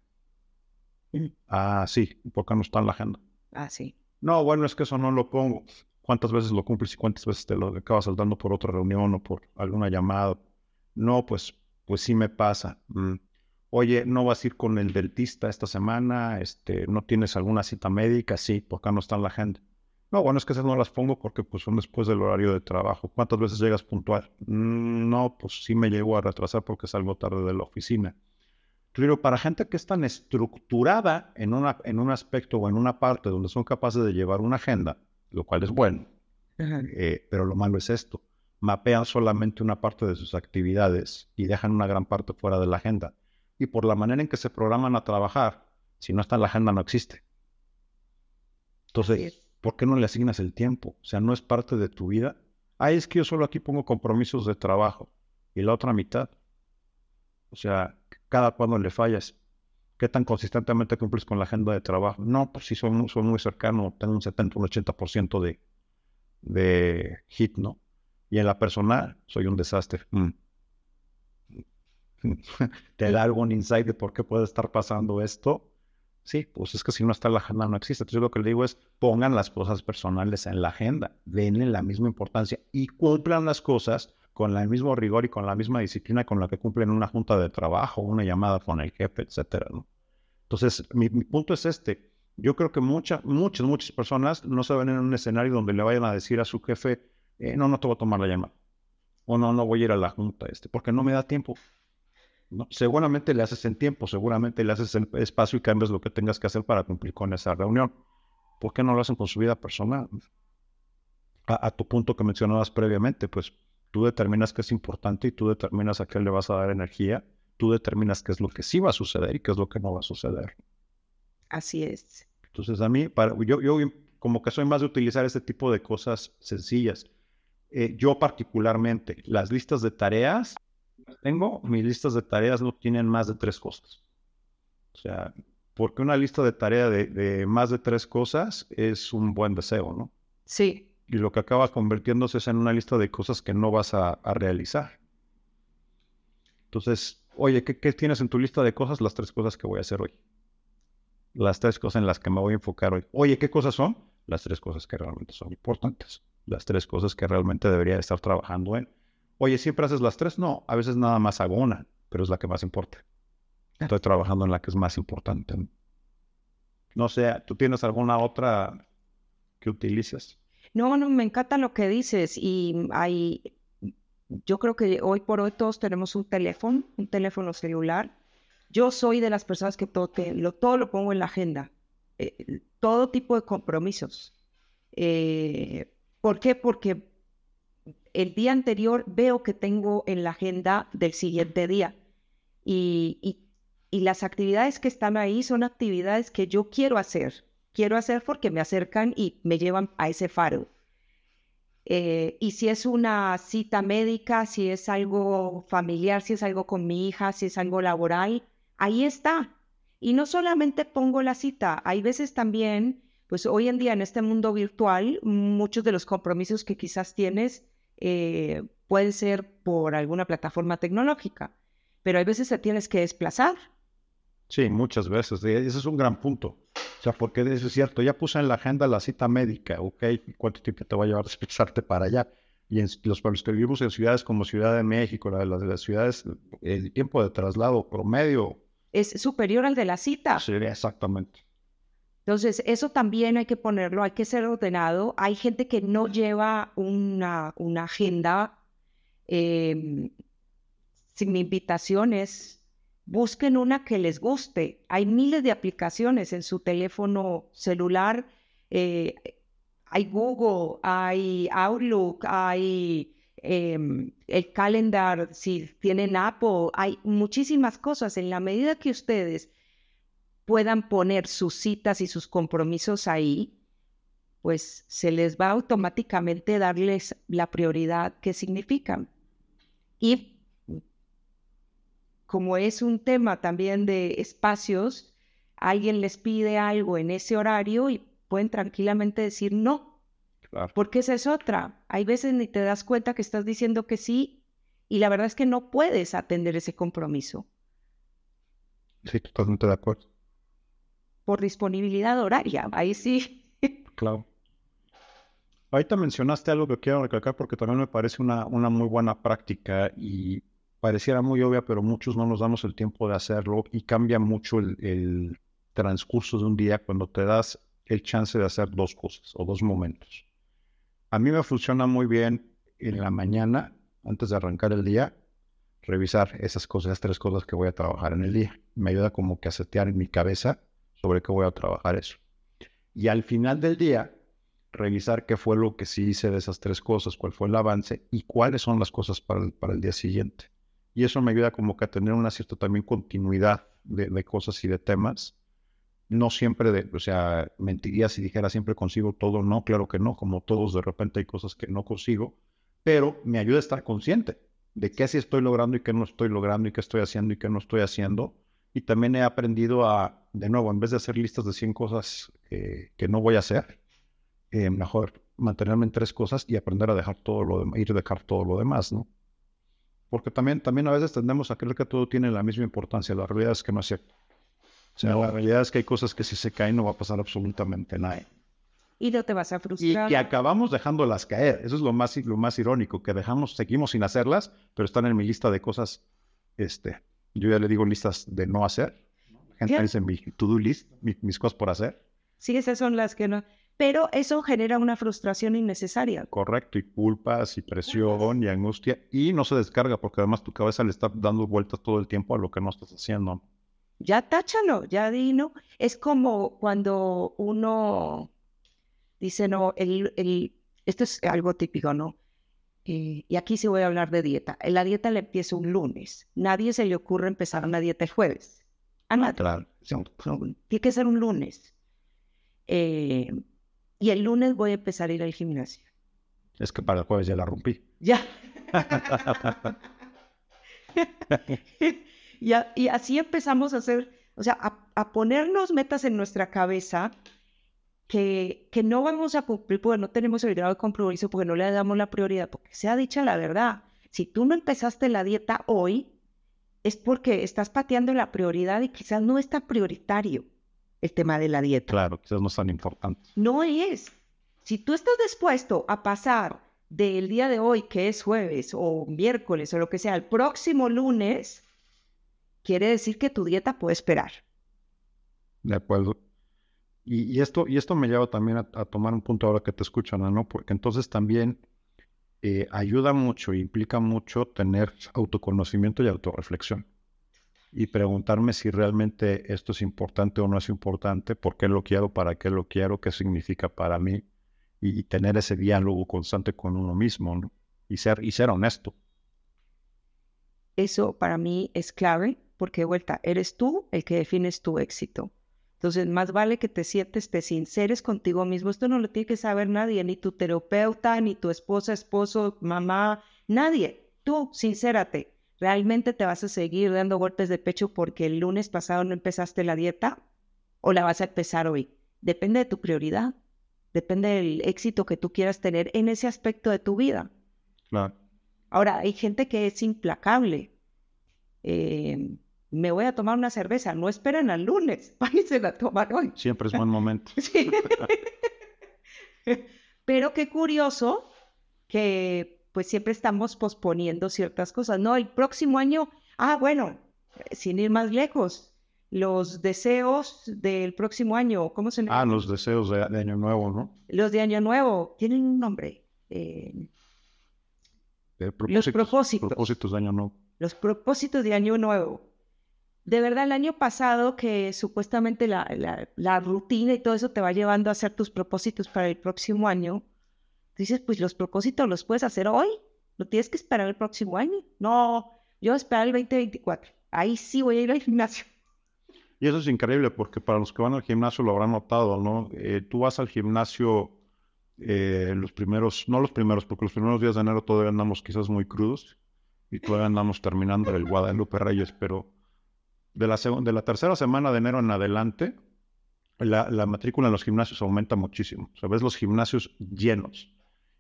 Ah, sí, ¿por qué no está en la agenda? Ah, sí. No, bueno, es que eso no lo pongo. ¿Cuántas veces lo cumples y cuántas veces te lo acabas saltando por otra reunión o por alguna llamada? No, pues, pues sí me pasa. Mm. Oye, ¿no vas a ir con el dentista esta semana? Este, ¿No tienes alguna cita médica? Sí, ¿por qué no está en la agenda? No, bueno, es que esas no las pongo porque pues son después del horario de trabajo. ¿Cuántas veces llegas puntual? Mm, no, pues sí me llego a retrasar porque salgo tarde de la oficina. Pero para gente que es tan estructurada en, una, en un aspecto o en una parte donde son capaces de llevar una agenda, lo cual es bueno, eh, pero lo malo es esto. Mapean solamente una parte de sus actividades y dejan una gran parte fuera de la agenda. Y por la manera en que se programan a trabajar, si no está en la agenda no existe. Entonces, ¿por qué no le asignas el tiempo? O sea, no es parte de tu vida. Ah, es que yo solo aquí pongo compromisos de trabajo. Y la otra mitad. O sea, cada cuando le fallas. ¿Qué tan consistentemente cumples con la agenda de trabajo? No, pues sí, son, muy cercano, tengo un 70, un 80% de, de hit, ¿no? Y en la personal, soy un desastre. Mm. [laughs] ¿Te da algún insight de por qué puede estar pasando esto? Sí, pues es que si no está en la agenda no existe. Entonces yo lo que le digo es pongan las cosas personales en la agenda, denle la misma importancia y cumplan las cosas con el mismo rigor y con la misma disciplina con la que cumplen una junta de trabajo, una llamada con el jefe, etcétera. ¿no? Entonces, mi, punto es este. Yo creo que muchas, muchas, muchas personas no se ven en un escenario donde le vayan a decir a su jefe, eh, no, no te voy a tomar la llamada. O no, no voy a ir a la junta, este, porque no me da tiempo. ¿no? Seguramente le haces en tiempo, seguramente le haces en espacio y cambias lo que tengas que hacer para cumplir con esa reunión. ¿Por qué no lo hacen con su vida personal? A, a tu punto que mencionabas previamente, pues Tú determinas qué es importante y tú determinas a qué le vas a dar energía. Tú determinas qué es lo que sí va a suceder y qué es lo que no va a suceder. Así es. Entonces, a mí, para, yo, yo como que soy más de utilizar este tipo de cosas sencillas. Eh, yo particularmente, las listas de tareas, tengo, mis listas de tareas no tienen más de tres cosas. O sea, porque una lista de tarea de, de más de tres cosas es un buen deseo, ¿no? Sí, y lo que acaba convirtiéndose es en una lista de cosas que no vas a, realizar. Entonces, oye, ¿qué, tienes en tu lista de cosas? Las tres cosas que voy a hacer hoy. Las tres cosas en las que me voy a enfocar hoy. Oye, ¿qué cosas son? Las tres cosas que realmente son importantes. Las tres cosas que realmente debería estar trabajando en. Oye, ¿siempre haces las tres? No, a veces nada más hago pero es la que más importa. Estoy trabajando en la que es más importante. No sé, ¿tú tienes alguna otra que utilices? No, no, me encanta lo que dices y hay, yo creo que hoy por hoy todos tenemos un teléfono, un teléfono celular. Yo soy de las personas que todo, lo, todo lo pongo en la agenda, eh, todo tipo de compromisos. Eh, ¿Por qué? Porque el día anterior veo que tengo en la agenda del siguiente día y, y, y las actividades que están ahí son actividades que yo quiero hacer quiero hacer porque me acercan y me llevan a ese faro. Eh, y si es una cita médica, si es algo familiar, si es algo con mi hija, si es algo laboral, ahí está. Y no solamente pongo la cita, hay veces también, pues hoy en día en este mundo virtual, muchos de los compromisos que quizás tienes eh, pueden ser por alguna plataforma tecnológica, pero hay veces te tienes que desplazar. Sí, muchas veces. Ese es un gran punto. O sea, porque eso es cierto, ya puse en la agenda la cita médica, ¿ok? ¿Cuánto tiempo te va a llevar desplazarte [laughs] para allá? Y en los pueblos que vivimos en ciudades como Ciudad de México, las de las ciudades, el tiempo de traslado promedio es superior al de la cita. Sí, exactamente. Entonces, eso también hay que ponerlo, hay que ser ordenado. Hay gente que no lleva una, una agenda em, sin invitaciones busquen una que les guste. Hay miles de aplicaciones en su teléfono celular. Eh, hay Google, hay Outlook, hay em, el calendar, si tienen Apple, hay muchísimas cosas. En la medida que ustedes puedan poner sus citas y sus compromisos ahí, pues se les va automáticamente darles la prioridad que significan. Y como es un tema también de espacios, alguien les pide algo en ese horario y pueden tranquilamente decir no. Porque esa es otra. Hay veces ni te das cuenta que estás diciendo que sí y la verdad es que no puedes atender ese compromiso. Sí, totalmente de acuerdo. Por disponibilidad horaria, ahí sí. [laughs] Claro. Ahorita mencionaste algo que quiero recalcar porque también me parece una, una muy buena práctica y pareciera muy obvia, pero muchos no nos damos el tiempo de hacerlo y cambia mucho el, el transcurso de un día cuando te das el chance de hacer dos cosas o dos momentos. A mí me funciona muy bien en la mañana, antes de arrancar el día, revisar esas cosas, tres cosas que voy a trabajar en el día. Me ayuda como que a setear en mi cabeza sobre qué voy a trabajar eso. Y al final del día, revisar qué fue lo que sí hice de esas tres cosas, cuál fue el avance y cuáles son las cosas para el, para el día siguiente. Y eso me ayuda como que a tener una cierta también continuidad de, cosas y de temas no siempre, o sea, mentiría si dijera siempre consigo todo, no, claro que no, como todos de repente hay cosas que no consigo, pero me ayuda a estar consciente de qué sí estoy logrando y qué no estoy logrando y qué estoy haciendo y qué no estoy haciendo. Y también he aprendido a, de nuevo, en vez de hacer listas de 100 cosas que no voy a hacer, eh, mejor mantenerme en tres cosas y aprender a dejar todo lo ir a dejar todo lo demás, ¿no? Porque también, también a veces tendemos a creer que todo tiene la misma importancia. La realidad es que no es cierto. O sea, la realidad es que hay cosas que si se caen no va a pasar absolutamente nada. Y no te vas a frustrar. Y que acabamos dejándolas caer. Eso es lo más, lo más irónico, que dejamos, seguimos sin hacerlas, pero están en mi lista de cosas, este, yo ya le digo listas de no hacer. La gente dice mi to-do list, mis cosas por hacer. Sí, esas son las que no. Pero eso genera una frustración innecesaria. Correcto, y culpas, y presión, y angustia, y no se descarga, porque además tu cabeza le está dando vueltas todo el tiempo a lo que no estás haciendo ya táchalo, ya di, ¿no? Es como cuando uno dice, no, el, el, esto es algo típico, ¿no? Eh, y aquí sí voy a hablar de dieta. La dieta le empieza un lunes. Nadie se le ocurre empezar una dieta el jueves. A nadie. Claro. Tiene que ser un lunes. Eh, y el lunes voy a empezar a ir al gimnasio. Es que para el jueves ya la rompí. Ya. [laughs] Y, así empezamos a hacer, o sea, a, ponernos metas en nuestra cabeza que, que no vamos a cumplir porque no tenemos el grado de compromiso, porque no le damos la prioridad, porque sea dicha la verdad. Si tú no empezaste la dieta hoy, es porque estás pateando la prioridad y quizás no está prioritario el tema de la dieta. Claro, quizás no es tan importante. No es. Si tú estás dispuesto a pasar del día de hoy, que es jueves o miércoles o lo que sea, al próximo lunes, quiere decir que tu dieta puede esperar. De acuerdo. Y, esto, y esto me lleva también a, tomar un punto ahora que te escuchan, ¿no? Porque entonces también eh, ayuda mucho, implica mucho tener autoconocimiento y autorreflexión. Y preguntarme si realmente esto es importante o no es importante, por qué lo quiero, para qué lo quiero, qué significa para mí. Y, tener ese diálogo constante con uno mismo. Y ser, y ser honesto. Eso para mí es clave porque de vuelta, eres tú el que defines tu éxito. Entonces, más vale que te sientes, te sinceres contigo mismo. Esto no lo tiene que saber nadie, ni tu terapeuta, ni tu esposa, esposo, mamá, nadie. Tú, sincérate. ¿Realmente te vas a seguir dando golpes de pecho porque el lunes pasado no empezaste la dieta? ¿O la vas a empezar hoy? Depende de tu prioridad. Depende del éxito que tú quieras tener en ese aspecto de tu vida. Claro. Ahora, hay gente que es implacable. Eh, me voy a tomar una cerveza, no esperen al lunes, [laughs] váyanse a tomar hoy. Siempre es buen momento. [laughs] Pero qué curioso que pues siempre estamos posponiendo ciertas cosas. No, el próximo año, ah, bueno, sin ir más lejos, los deseos del próximo año, ¿cómo se llama? Ah, los deseos de, Año Nuevo, ¿no? Los de Año Nuevo, tienen un nombre. Eh, los propósitos. Propósitos de Año Nuevo. Los propósitos de Año Nuevo de verdad el año pasado que supuestamente la, rutina y todo eso te va llevando a hacer tus propósitos para el próximo año, dices, pues los propósitos los puedes hacer hoy, no tienes que esperar el próximo año. No, yo voy a esperar el 2024. Ahí sí voy a ir al gimnasio. Y eso es increíble porque para los que van al gimnasio lo habrán notado, ¿no? Eh, tú vas al gimnasio eh, los primeros, no los primeros, porque los primeros días de enero todavía andamos quizás muy crudos y todavía andamos terminando el Guadalupe Reyes, pero de la, de la tercera semana de enero en adelante, la, matrícula en los gimnasios aumenta muchísimo. O sea, ves los gimnasios llenos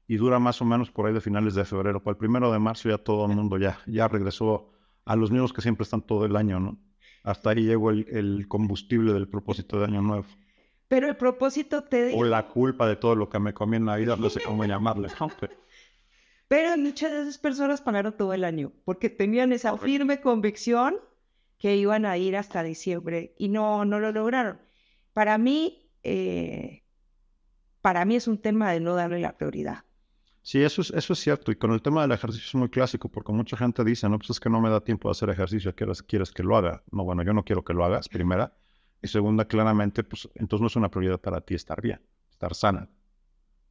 y dura más o menos por ahí de finales de febrero. Para el primero de marzo ya todo el mundo ya, ya regresó a los mismos que siempre están todo el año, ¿no? Hasta ahí llegó el, combustible del propósito de Año Nuevo. Pero el propósito te... O la culpa de todo lo que me comí en la vida, no sé cómo llamarle. Pero muchas de esas personas pagaron todo el año porque tenían esa firme convicción que iban a ir hasta diciembre y no, no lo lograron. Para mí, eh, para mí es un tema de no darle la prioridad. Sí, eso es, eso es cierto. Y con el tema del ejercicio es muy clásico, porque mucha gente dice, no, pues es que no me da tiempo de hacer ejercicio, ¿quieres, que lo haga? No, bueno, yo no quiero que lo hagas, primera. Y segunda, claramente, pues entonces no es una prioridad para ti estar bien, estar sana.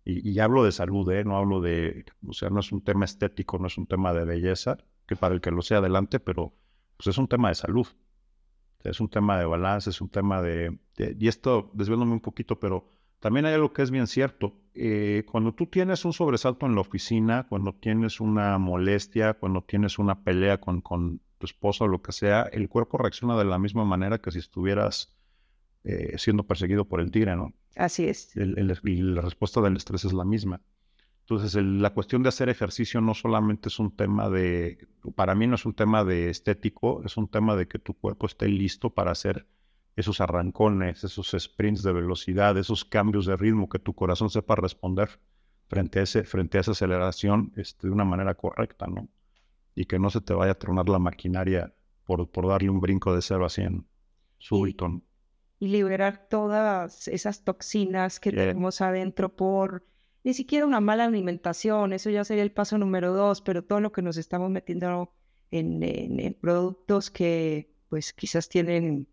Y, y, hablo de salud, ¿eh? No hablo de, o sea, no es un tema estético, no es un tema de belleza, que para el que lo sea adelante, pero pues es un tema de salud. Es un tema de balance, es un tema de, y esto desviándome un poquito, pero también hay algo que es bien cierto. Eh, cuando tú tienes un sobresalto en la oficina, cuando tienes una molestia, cuando tienes una pelea con, con tu esposa o lo que sea, el cuerpo reacciona de la misma manera que si estuvieras eh, siendo perseguido por el tigre, ¿no? Así es. y la respuesta del estrés es la misma. Entonces, la cuestión de hacer ejercicio no solamente es un tema de, para mí no es un tema de estético, es un tema de que tu cuerpo esté listo para hacer esos arrancones, esos sprints de velocidad, esos cambios de ritmo, que tu corazón sepa responder frente a, ese, frente a esa aceleración este, de una manera correcta, ¿no? Y que no se te vaya a tronar la maquinaria por, por darle un brinco de 0 a 100 súbito. Y, liberar todas esas toxinas que tenemos adentro por ni siquiera una mala alimentación, eso ya sería el paso número dos, pero todo lo que nos estamos metiendo en, productos que pues quizás tienen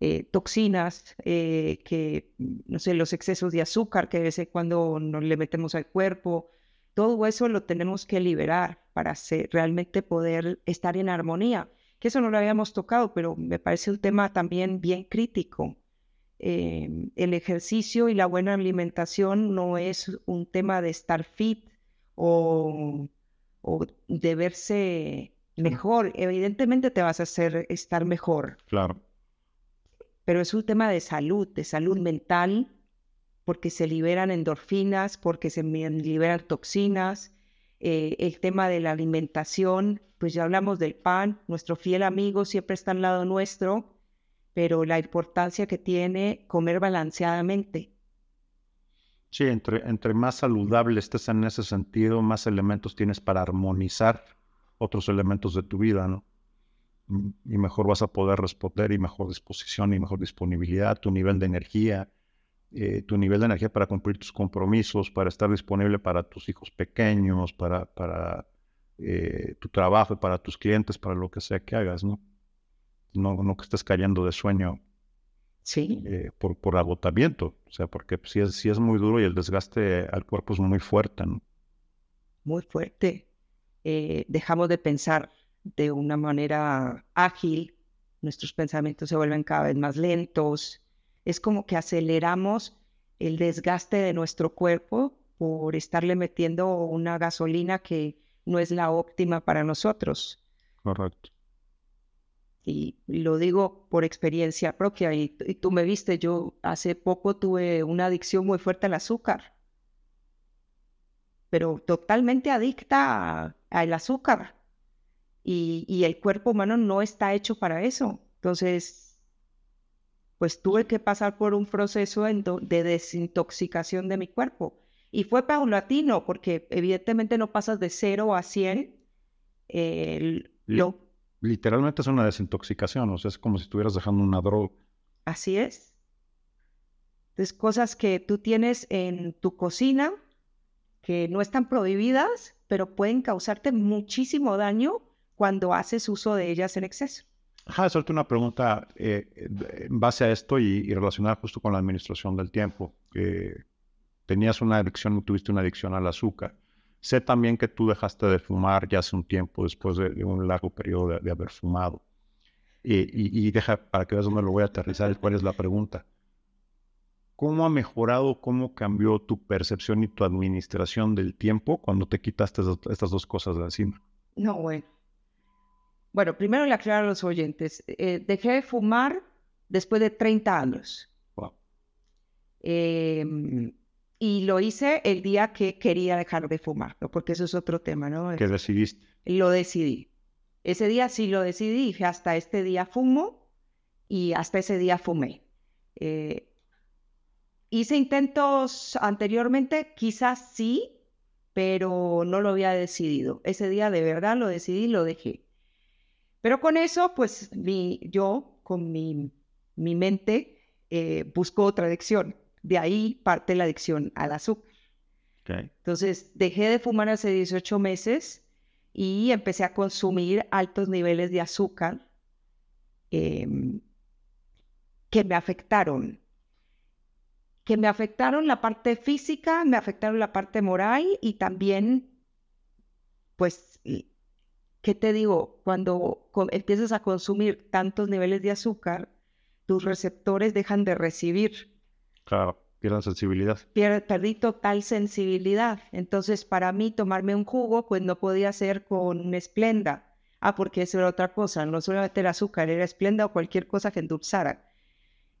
eh, toxinas, eh, que, no sé, los excesos de azúcar que de vez en cuando nos le metemos al cuerpo, todo eso lo tenemos que liberar para realmente poder estar en armonía, que eso no lo habíamos tocado, pero me parece un tema también bien crítico. Em, el ejercicio y la buena alimentación no es un tema de estar fit o, de verse mejor. Evidentemente te vas a hacer estar mejor. Claro. Pero es un tema de salud, de salud mental, porque se liberan endorfinas, porque se liberan toxinas. Eh, el tema de la alimentación, pues ya hablamos del pan, nuestro fiel amigo siempre está al lado nuestro, pero la importancia que tiene comer balanceadamente. Sí, entre, entre más saludable estés en ese sentido, más elementos tienes para armonizar otros elementos de tu vida, ¿no? Y mejor vas a poder responder y mejor disposición y mejor disponibilidad, tu nivel de energía, eh, tu nivel de energía para cumplir tus compromisos, para estar disponible para tus hijos pequeños, para, para eh, tu trabajo, para tus clientes, para lo que sea que hagas, ¿no? no, no que estés cayendo de sueño sí. Eh, por, por agotamiento, o sea, porque si es, si es muy duro y el desgaste al cuerpo es muy fuerte. ¿no? Muy fuerte. Dejamos de pensar de una manera ágil, nuestros pensamientos se vuelven cada vez más lentos, es como que aceleramos el desgaste de nuestro cuerpo por estarle metiendo una gasolina que no es la óptima para nosotros. Correcto. Y lo digo por experiencia propia, y, tú me viste, yo hace poco tuve una adicción muy fuerte al azúcar, pero totalmente adicta al azúcar, y, el cuerpo humano no está hecho para eso. Entonces, pues tuve que pasar por un proceso de desintoxicación de mi cuerpo. Y fue paulatino, porque evidentemente no pasas de 0 a 100. lo, literalmente es una desintoxicación, o sea, es como si estuvieras dejando una droga. Así es. Es cosas que tú tienes en tu cocina que no están prohibidas, pero pueden causarte muchísimo daño cuando haces uso de ellas en exceso. Ajá, hacerte una pregunta eh, en base a esto y, relacionada justo con la administración del tiempo. tenías una adicción, tuviste una adicción al azúcar. Sé también que tú dejaste de fumar ya hace un tiempo, después de, un largo periodo de, haber fumado. Y, deja para que veas dónde lo voy a aterrizar, cuál es la pregunta. ¿Cómo ha mejorado, cómo cambió tu percepción y tu administración del tiempo cuando te quitaste estas dos cosas de encima? No, bueno. Bueno, primero le aclaro a los oyentes. Eh, dejé de fumar después de 30 años. Em, y lo hice el día que quería dejar de fumar, ¿no? porque eso es otro tema, ¿no? ¿Qué decidiste? Lo decidí. Ese día sí lo decidí, dije, hasta este día fumo y hasta ese día fumé. Eh, hice intentos anteriormente, quizás sí, pero no lo había decidido. Ese día de verdad lo decidí y lo dejé. Pero con eso, pues mi, yo, con mi, mi mente, eh, busco otra adicción. De ahí parte la adicción al azúcar. Entonces, dejé de fumar hace 18 meses y empecé a consumir altos niveles de azúcar em, que me afectaron. Que me afectaron la parte física, me afectaron la parte moral y también, pues, ¿qué te digo? Cuando empiezas a consumir tantos niveles de azúcar, tus receptores dejan de recibir. Claro pierdan sensibilidad. perdí total sensibilidad. Entonces, para mí, tomarme un jugo, pues no podía ser con esplenda. Ah, porque eso era otra cosa. No solamente era azúcar, era esplenda o cualquier cosa que endulzara.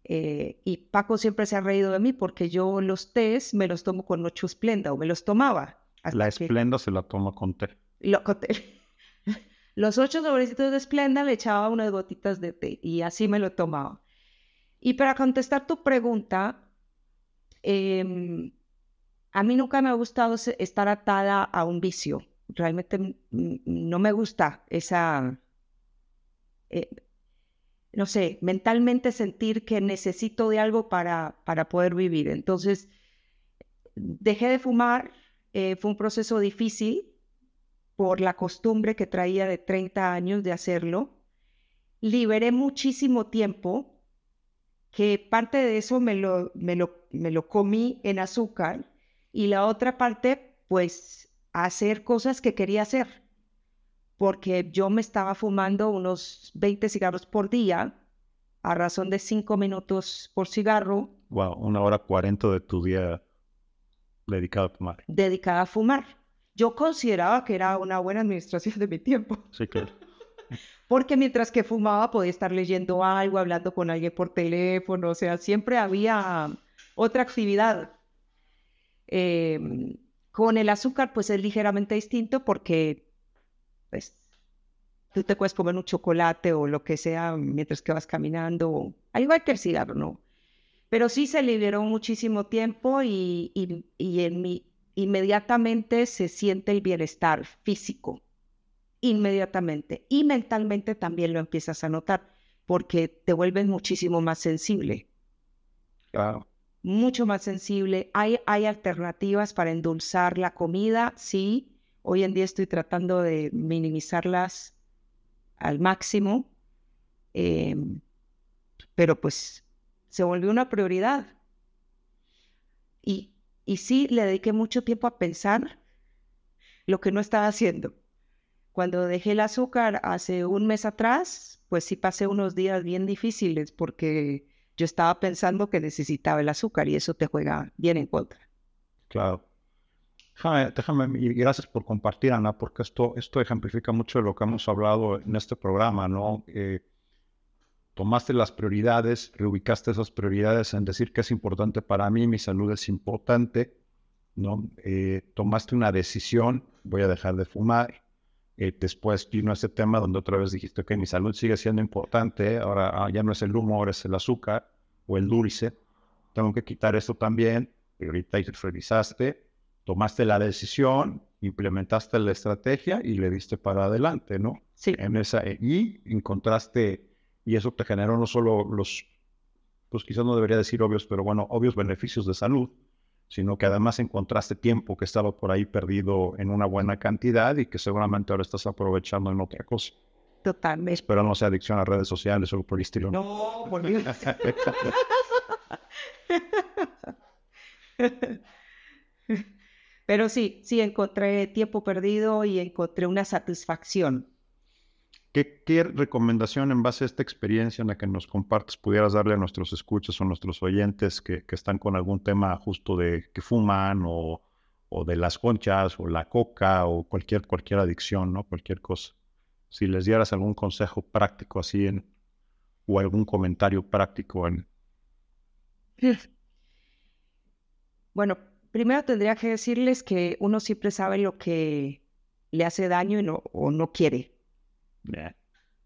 Eh, y Paco siempre se ha reído de mí porque yo los tés me los tomo con ocho esplenda o me los tomaba. La esplenda se la toma con té. Los ocho sobrecitos de esplenda le echaba unas gotitas de té y así me lo tomaba. Y para contestar tu pregunta, Em, a mí nunca me ha gustado estar atada a un vicio. Realmente no me gusta esa, eh, no sé, mentalmente sentir que necesito de algo para, para poder vivir. Entonces, dejé de fumar. Eh, fue un proceso difícil por la costumbre que traía de 30 años de hacerlo. Liberé muchísimo tiempo que parte de eso me lo, me lo, me lo comí en azúcar y la otra parte, pues, hacer cosas que quería hacer. Porque yo me estaba fumando unos 20 cigarros por día, a razón de 5 minutos por cigarro. Wow, una hora 40 de tu día dedicado a fumar. Dedicada a fumar. Yo consideraba que era una buena administración de mi tiempo. Sí, claro [laughs] porque mientras que fumaba podía estar leyendo algo, hablando con alguien por teléfono, o sea, siempre había otra actividad. Em, con el azúcar, pues es ligeramente distinto porque, pues, tú te puedes comer un chocolate o lo que sea mientras que vas caminando, al igual que el cigarro, ¿no? Pero sí se liberó muchísimo tiempo y, y en mi, inmediatamente se siente el bienestar físico inmediatamente. Y mentalmente también lo empiezas a notar porque te vuelves muchísimo más sensible. Claro. Mucho más sensible. Hay, hay alternativas para endulzar la comida, sí. Hoy en día estoy tratando de minimizarlas al máximo. Em, pero pues se volvió una prioridad. Y, y sí, le dediqué mucho tiempo a pensar lo que no estaba haciendo. Cuando dejé el azúcar hace un mes atrás, pues sí pasé unos días bien difíciles porque yo estaba pensando que necesitaba el azúcar y eso te juega bien en contra. Claro. Déjame, y gracias por compartir, Ana, porque esto, esto ejemplifica mucho de lo que hemos hablado en este programa, ¿no? Eh, tomaste las prioridades, reubicaste esas prioridades en decir que es importante para mí, mi salud es importante, ¿no? Eh, tomaste una decisión, voy a dejar de fumar, eh, después vino ese tema donde otra vez dijiste que mi salud sigue siendo importante, ahora ah, ya no es el humo, ahora es el azúcar o el dulce, tengo que quitar esto también, y ahorita revisaste, tomaste la decisión, implementaste la estrategia y le diste para adelante, ¿no? Sí. En esa, y encontraste, y eso te generó no solo los, pues quizás no debería decir obvios, pero bueno, obvios beneficios de salud, sino que además encontraste tiempo que estaba por ahí perdido en una buena cantidad y que seguramente ahora estás aprovechando en otra cosa. Totalmente. Espero no sea adicción a redes sociales o por el estilo. No, por. [laughs] Pero sí, sí encontré tiempo perdido y encontré una satisfacción ¿Qué, recomendación en base a esta experiencia en la que nos compartes pudieras darle a nuestros escuchas o nuestros oyentes que, están con algún tema justo de que fuman o, de las conchas o la coca o cualquier, cualquier adicción, ¿no? Cualquier cosa. Si les dieras algún consejo práctico así en, o algún comentario práctico en... Bueno, primero tendría que decirles que uno siempre sabe lo que le hace daño y no, o no quiere.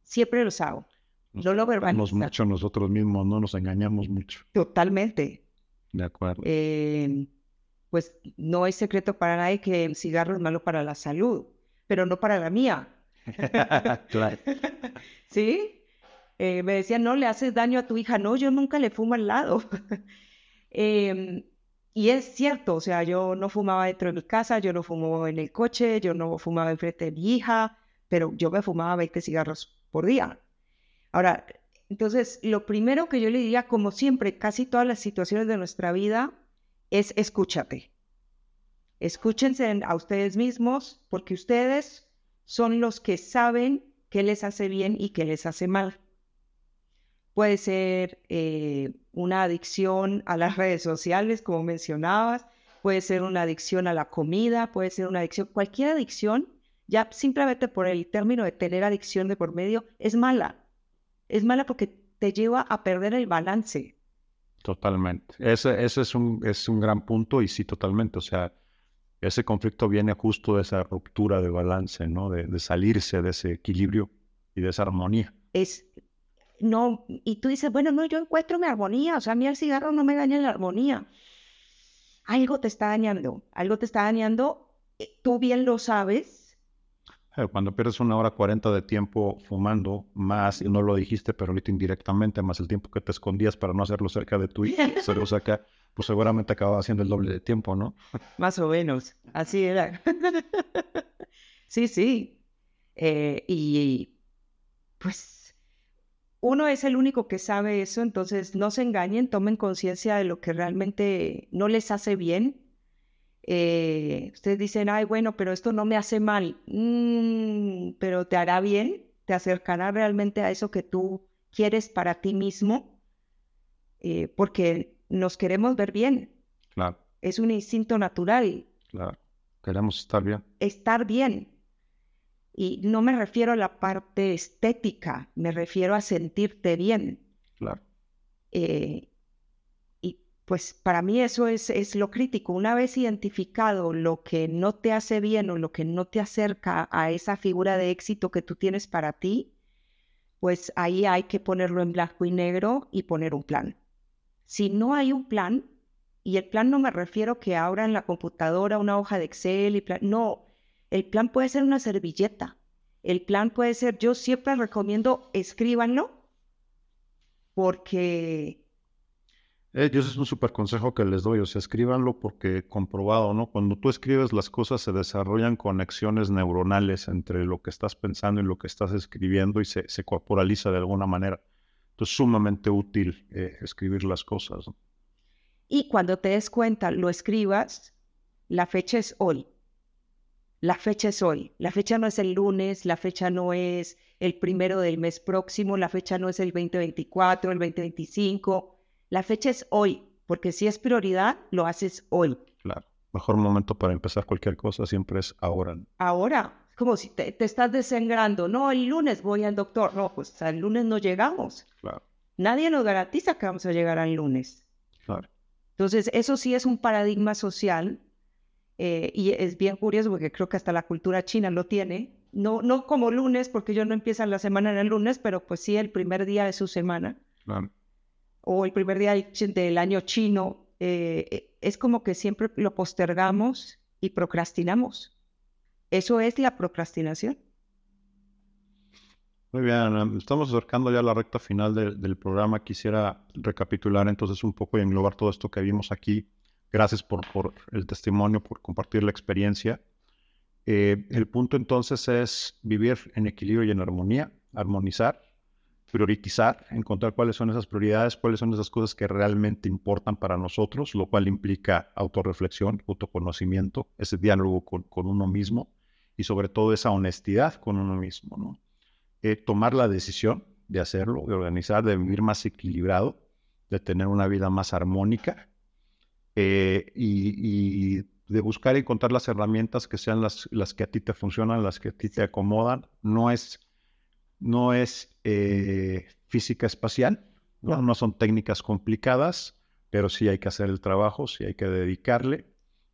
Siempre lo sabe. No lo verbalizamos mucho nosotros mismos, no nos engañamos mucho. Totalmente. De acuerdo. Eh, pues no es secreto para nadie que el cigarro es malo para la salud, pero no para la mía. [laughs] claro. [laughs] ¿Sí? Eh, me decían, no le haces daño a tu hija. No, yo nunca le fumo al lado. [laughs] Em, y es cierto, o sea, yo no fumaba dentro de mi casa, yo no fumo en el coche, yo no fumaba enfrente de mi hija, pero yo me fumaba 20 cigarros por día. Ahora, entonces, lo primero que yo le diría, como siempre, casi todas las situaciones de nuestra vida, es escúchate. Escúchense a ustedes mismos porque ustedes son los que saben qué les hace bien y qué les hace mal. Puede ser eh, una adicción a las [laughs] redes sociales, como mencionabas, puede ser una adicción a la comida, puede ser una adicción, cualquier adicción, ya simplemente por el término de tener adicción de por medio, es mala. Es mala porque te lleva a perder el balance. Totalmente. Ese, ese es, un, es un gran punto y sí, totalmente. O sea, ese conflicto viene justo de esa ruptura de balance, ¿no? De, de, salirse de ese equilibrio y de esa armonía. Es, no, y tú dices, bueno, no, yo encuentro mi armonía, o sea, a mí el cigarro no me daña la armonía. Algo te está dañando, algo te está dañando, eh, tú bien lo sabes, cuando pierdes una hora cuarenta de tiempo fumando, más, y no lo dijiste, pero ahorita indirectamente, más el tiempo que te escondías para no hacerlo cerca de tu hijo, hacerlo pues seguramente acababa haciendo el doble de tiempo, ¿no? Más o menos, así era. [laughs] sí, sí. Eh, y pues uno es el único que sabe eso, entonces no se engañen, tomen conciencia de lo que realmente no les hace bien eh, ustedes dicen, ay, bueno, pero esto no me hace mal, mm, pero te hará bien, te acercará realmente a eso que tú quieres para ti mismo, eh, porque nos queremos ver bien. Claro. Es un instinto natural. Claro. Queremos estar bien. Estar bien. Y no me refiero a la parte estética, me refiero a sentirte bien. Claro. Eh, pues para mí eso es, es, lo crítico. Una vez identificado lo que no te hace bien o lo que no te acerca a esa figura de éxito que tú tienes para ti, pues ahí hay que ponerlo en blanco y negro y poner un plan. Si no hay un plan, y el plan no me refiero que ahora en la computadora una hoja de Excel y plan, no, el plan puede ser una servilleta. El plan puede ser, yo siempre recomiendo escríbanlo porque eh, ese es un súper consejo que les doy, o sea, escríbanlo porque comprobado, ¿no? Cuando tú escribes las cosas se desarrollan conexiones neuronales entre lo que estás pensando y lo que estás escribiendo y se, corporaliza de alguna manera. Entonces, sumamente útil eh, escribir las cosas. Y cuando te des cuenta, lo escribas, la fecha es hoy. La fecha es hoy. La fecha no es el lunes, la fecha no es el primero del mes próximo, la fecha no es el 2024, el 2025 la fecha es hoy, porque si es prioridad, lo haces hoy. Claro. Mejor momento para empezar cualquier cosa siempre es ahora. Ahora, como si te, estás desangrando. No, el lunes voy al doctor. No, pues al lunes no llegamos. Claro. Nadie nos garantiza que vamos a llegar al lunes. Claro. Entonces, eso sí es un paradigma social eh, y es bien curioso porque creo que hasta la cultura china lo tiene. No, no como lunes, porque ellos no empiezan la semana en el lunes, pero pues sí el primer día de su semana. Claro o el primer día del año chino, eh, es como que siempre lo postergamos y procrastinamos. Eso es la procrastinación. Muy bien, estamos acercando ya a la recta final del programa. Quisiera recapitular entonces un poco y englobar todo esto que vimos aquí. Gracias por, por el testimonio, por compartir la experiencia. Eh, el punto entonces es vivir en equilibrio y en armonía, armonizar priorizar, encontrar cuáles son esas prioridades, cuáles son esas cosas que realmente importan para nosotros, lo cual implica autorreflexión, autoconocimiento, ese diálogo con, uno mismo y sobre todo esa honestidad con uno mismo, ¿no? Eh, tomar la decisión de hacerlo, de organizar, de vivir más equilibrado, de tener una vida más armónica eh, y, de buscar y encontrar las herramientas que sean las, las que a ti te funcionan, las que a ti te acomodan. No es no es eh, física espacial, ¿no? son técnicas complicadas, pero sí hay que hacer el trabajo, sí hay que dedicarle.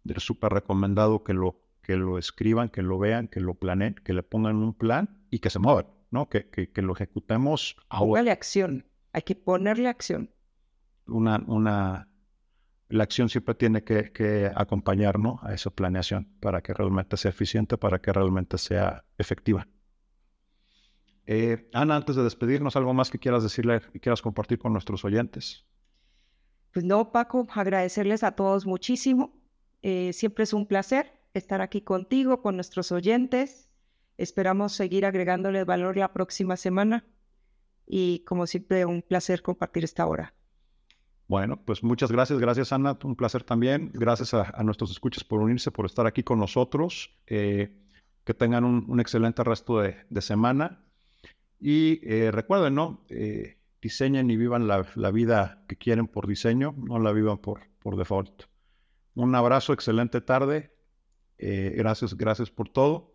Es súper recomendado que lo, que lo escriban, que lo vean, que lo planeen, que le pongan un plan y que se muevan, ¿no? Que, que, lo ejecutemos ahora. acción, hay que ponerle acción. Una, una, la acción siempre tiene que, que acompañar ¿no? a esa planeación para que realmente sea eficiente, para que realmente sea efectiva. Eh, Ana, antes de despedirnos, ¿algo más que quieras decirle y quieras compartir con nuestros oyentes? Pues no, Paco, agradecerles a todos muchísimo. Eh, siempre es un placer estar aquí contigo, con nuestros oyentes. Esperamos seguir agregándoles valor la próxima semana y como siempre un placer compartir esta hora. Bueno, pues muchas gracias, gracias Ana, un placer también. Gracias a, nuestros escuchas por unirse, por estar aquí con nosotros. Eh, que tengan un, excelente resto de, semana. Y eh, recuerden, ¿no? Eh, diseñen y vivan la, vida que quieren por diseño, no la vivan por, por default. Un abrazo, excelente tarde. gracias, gracias por todo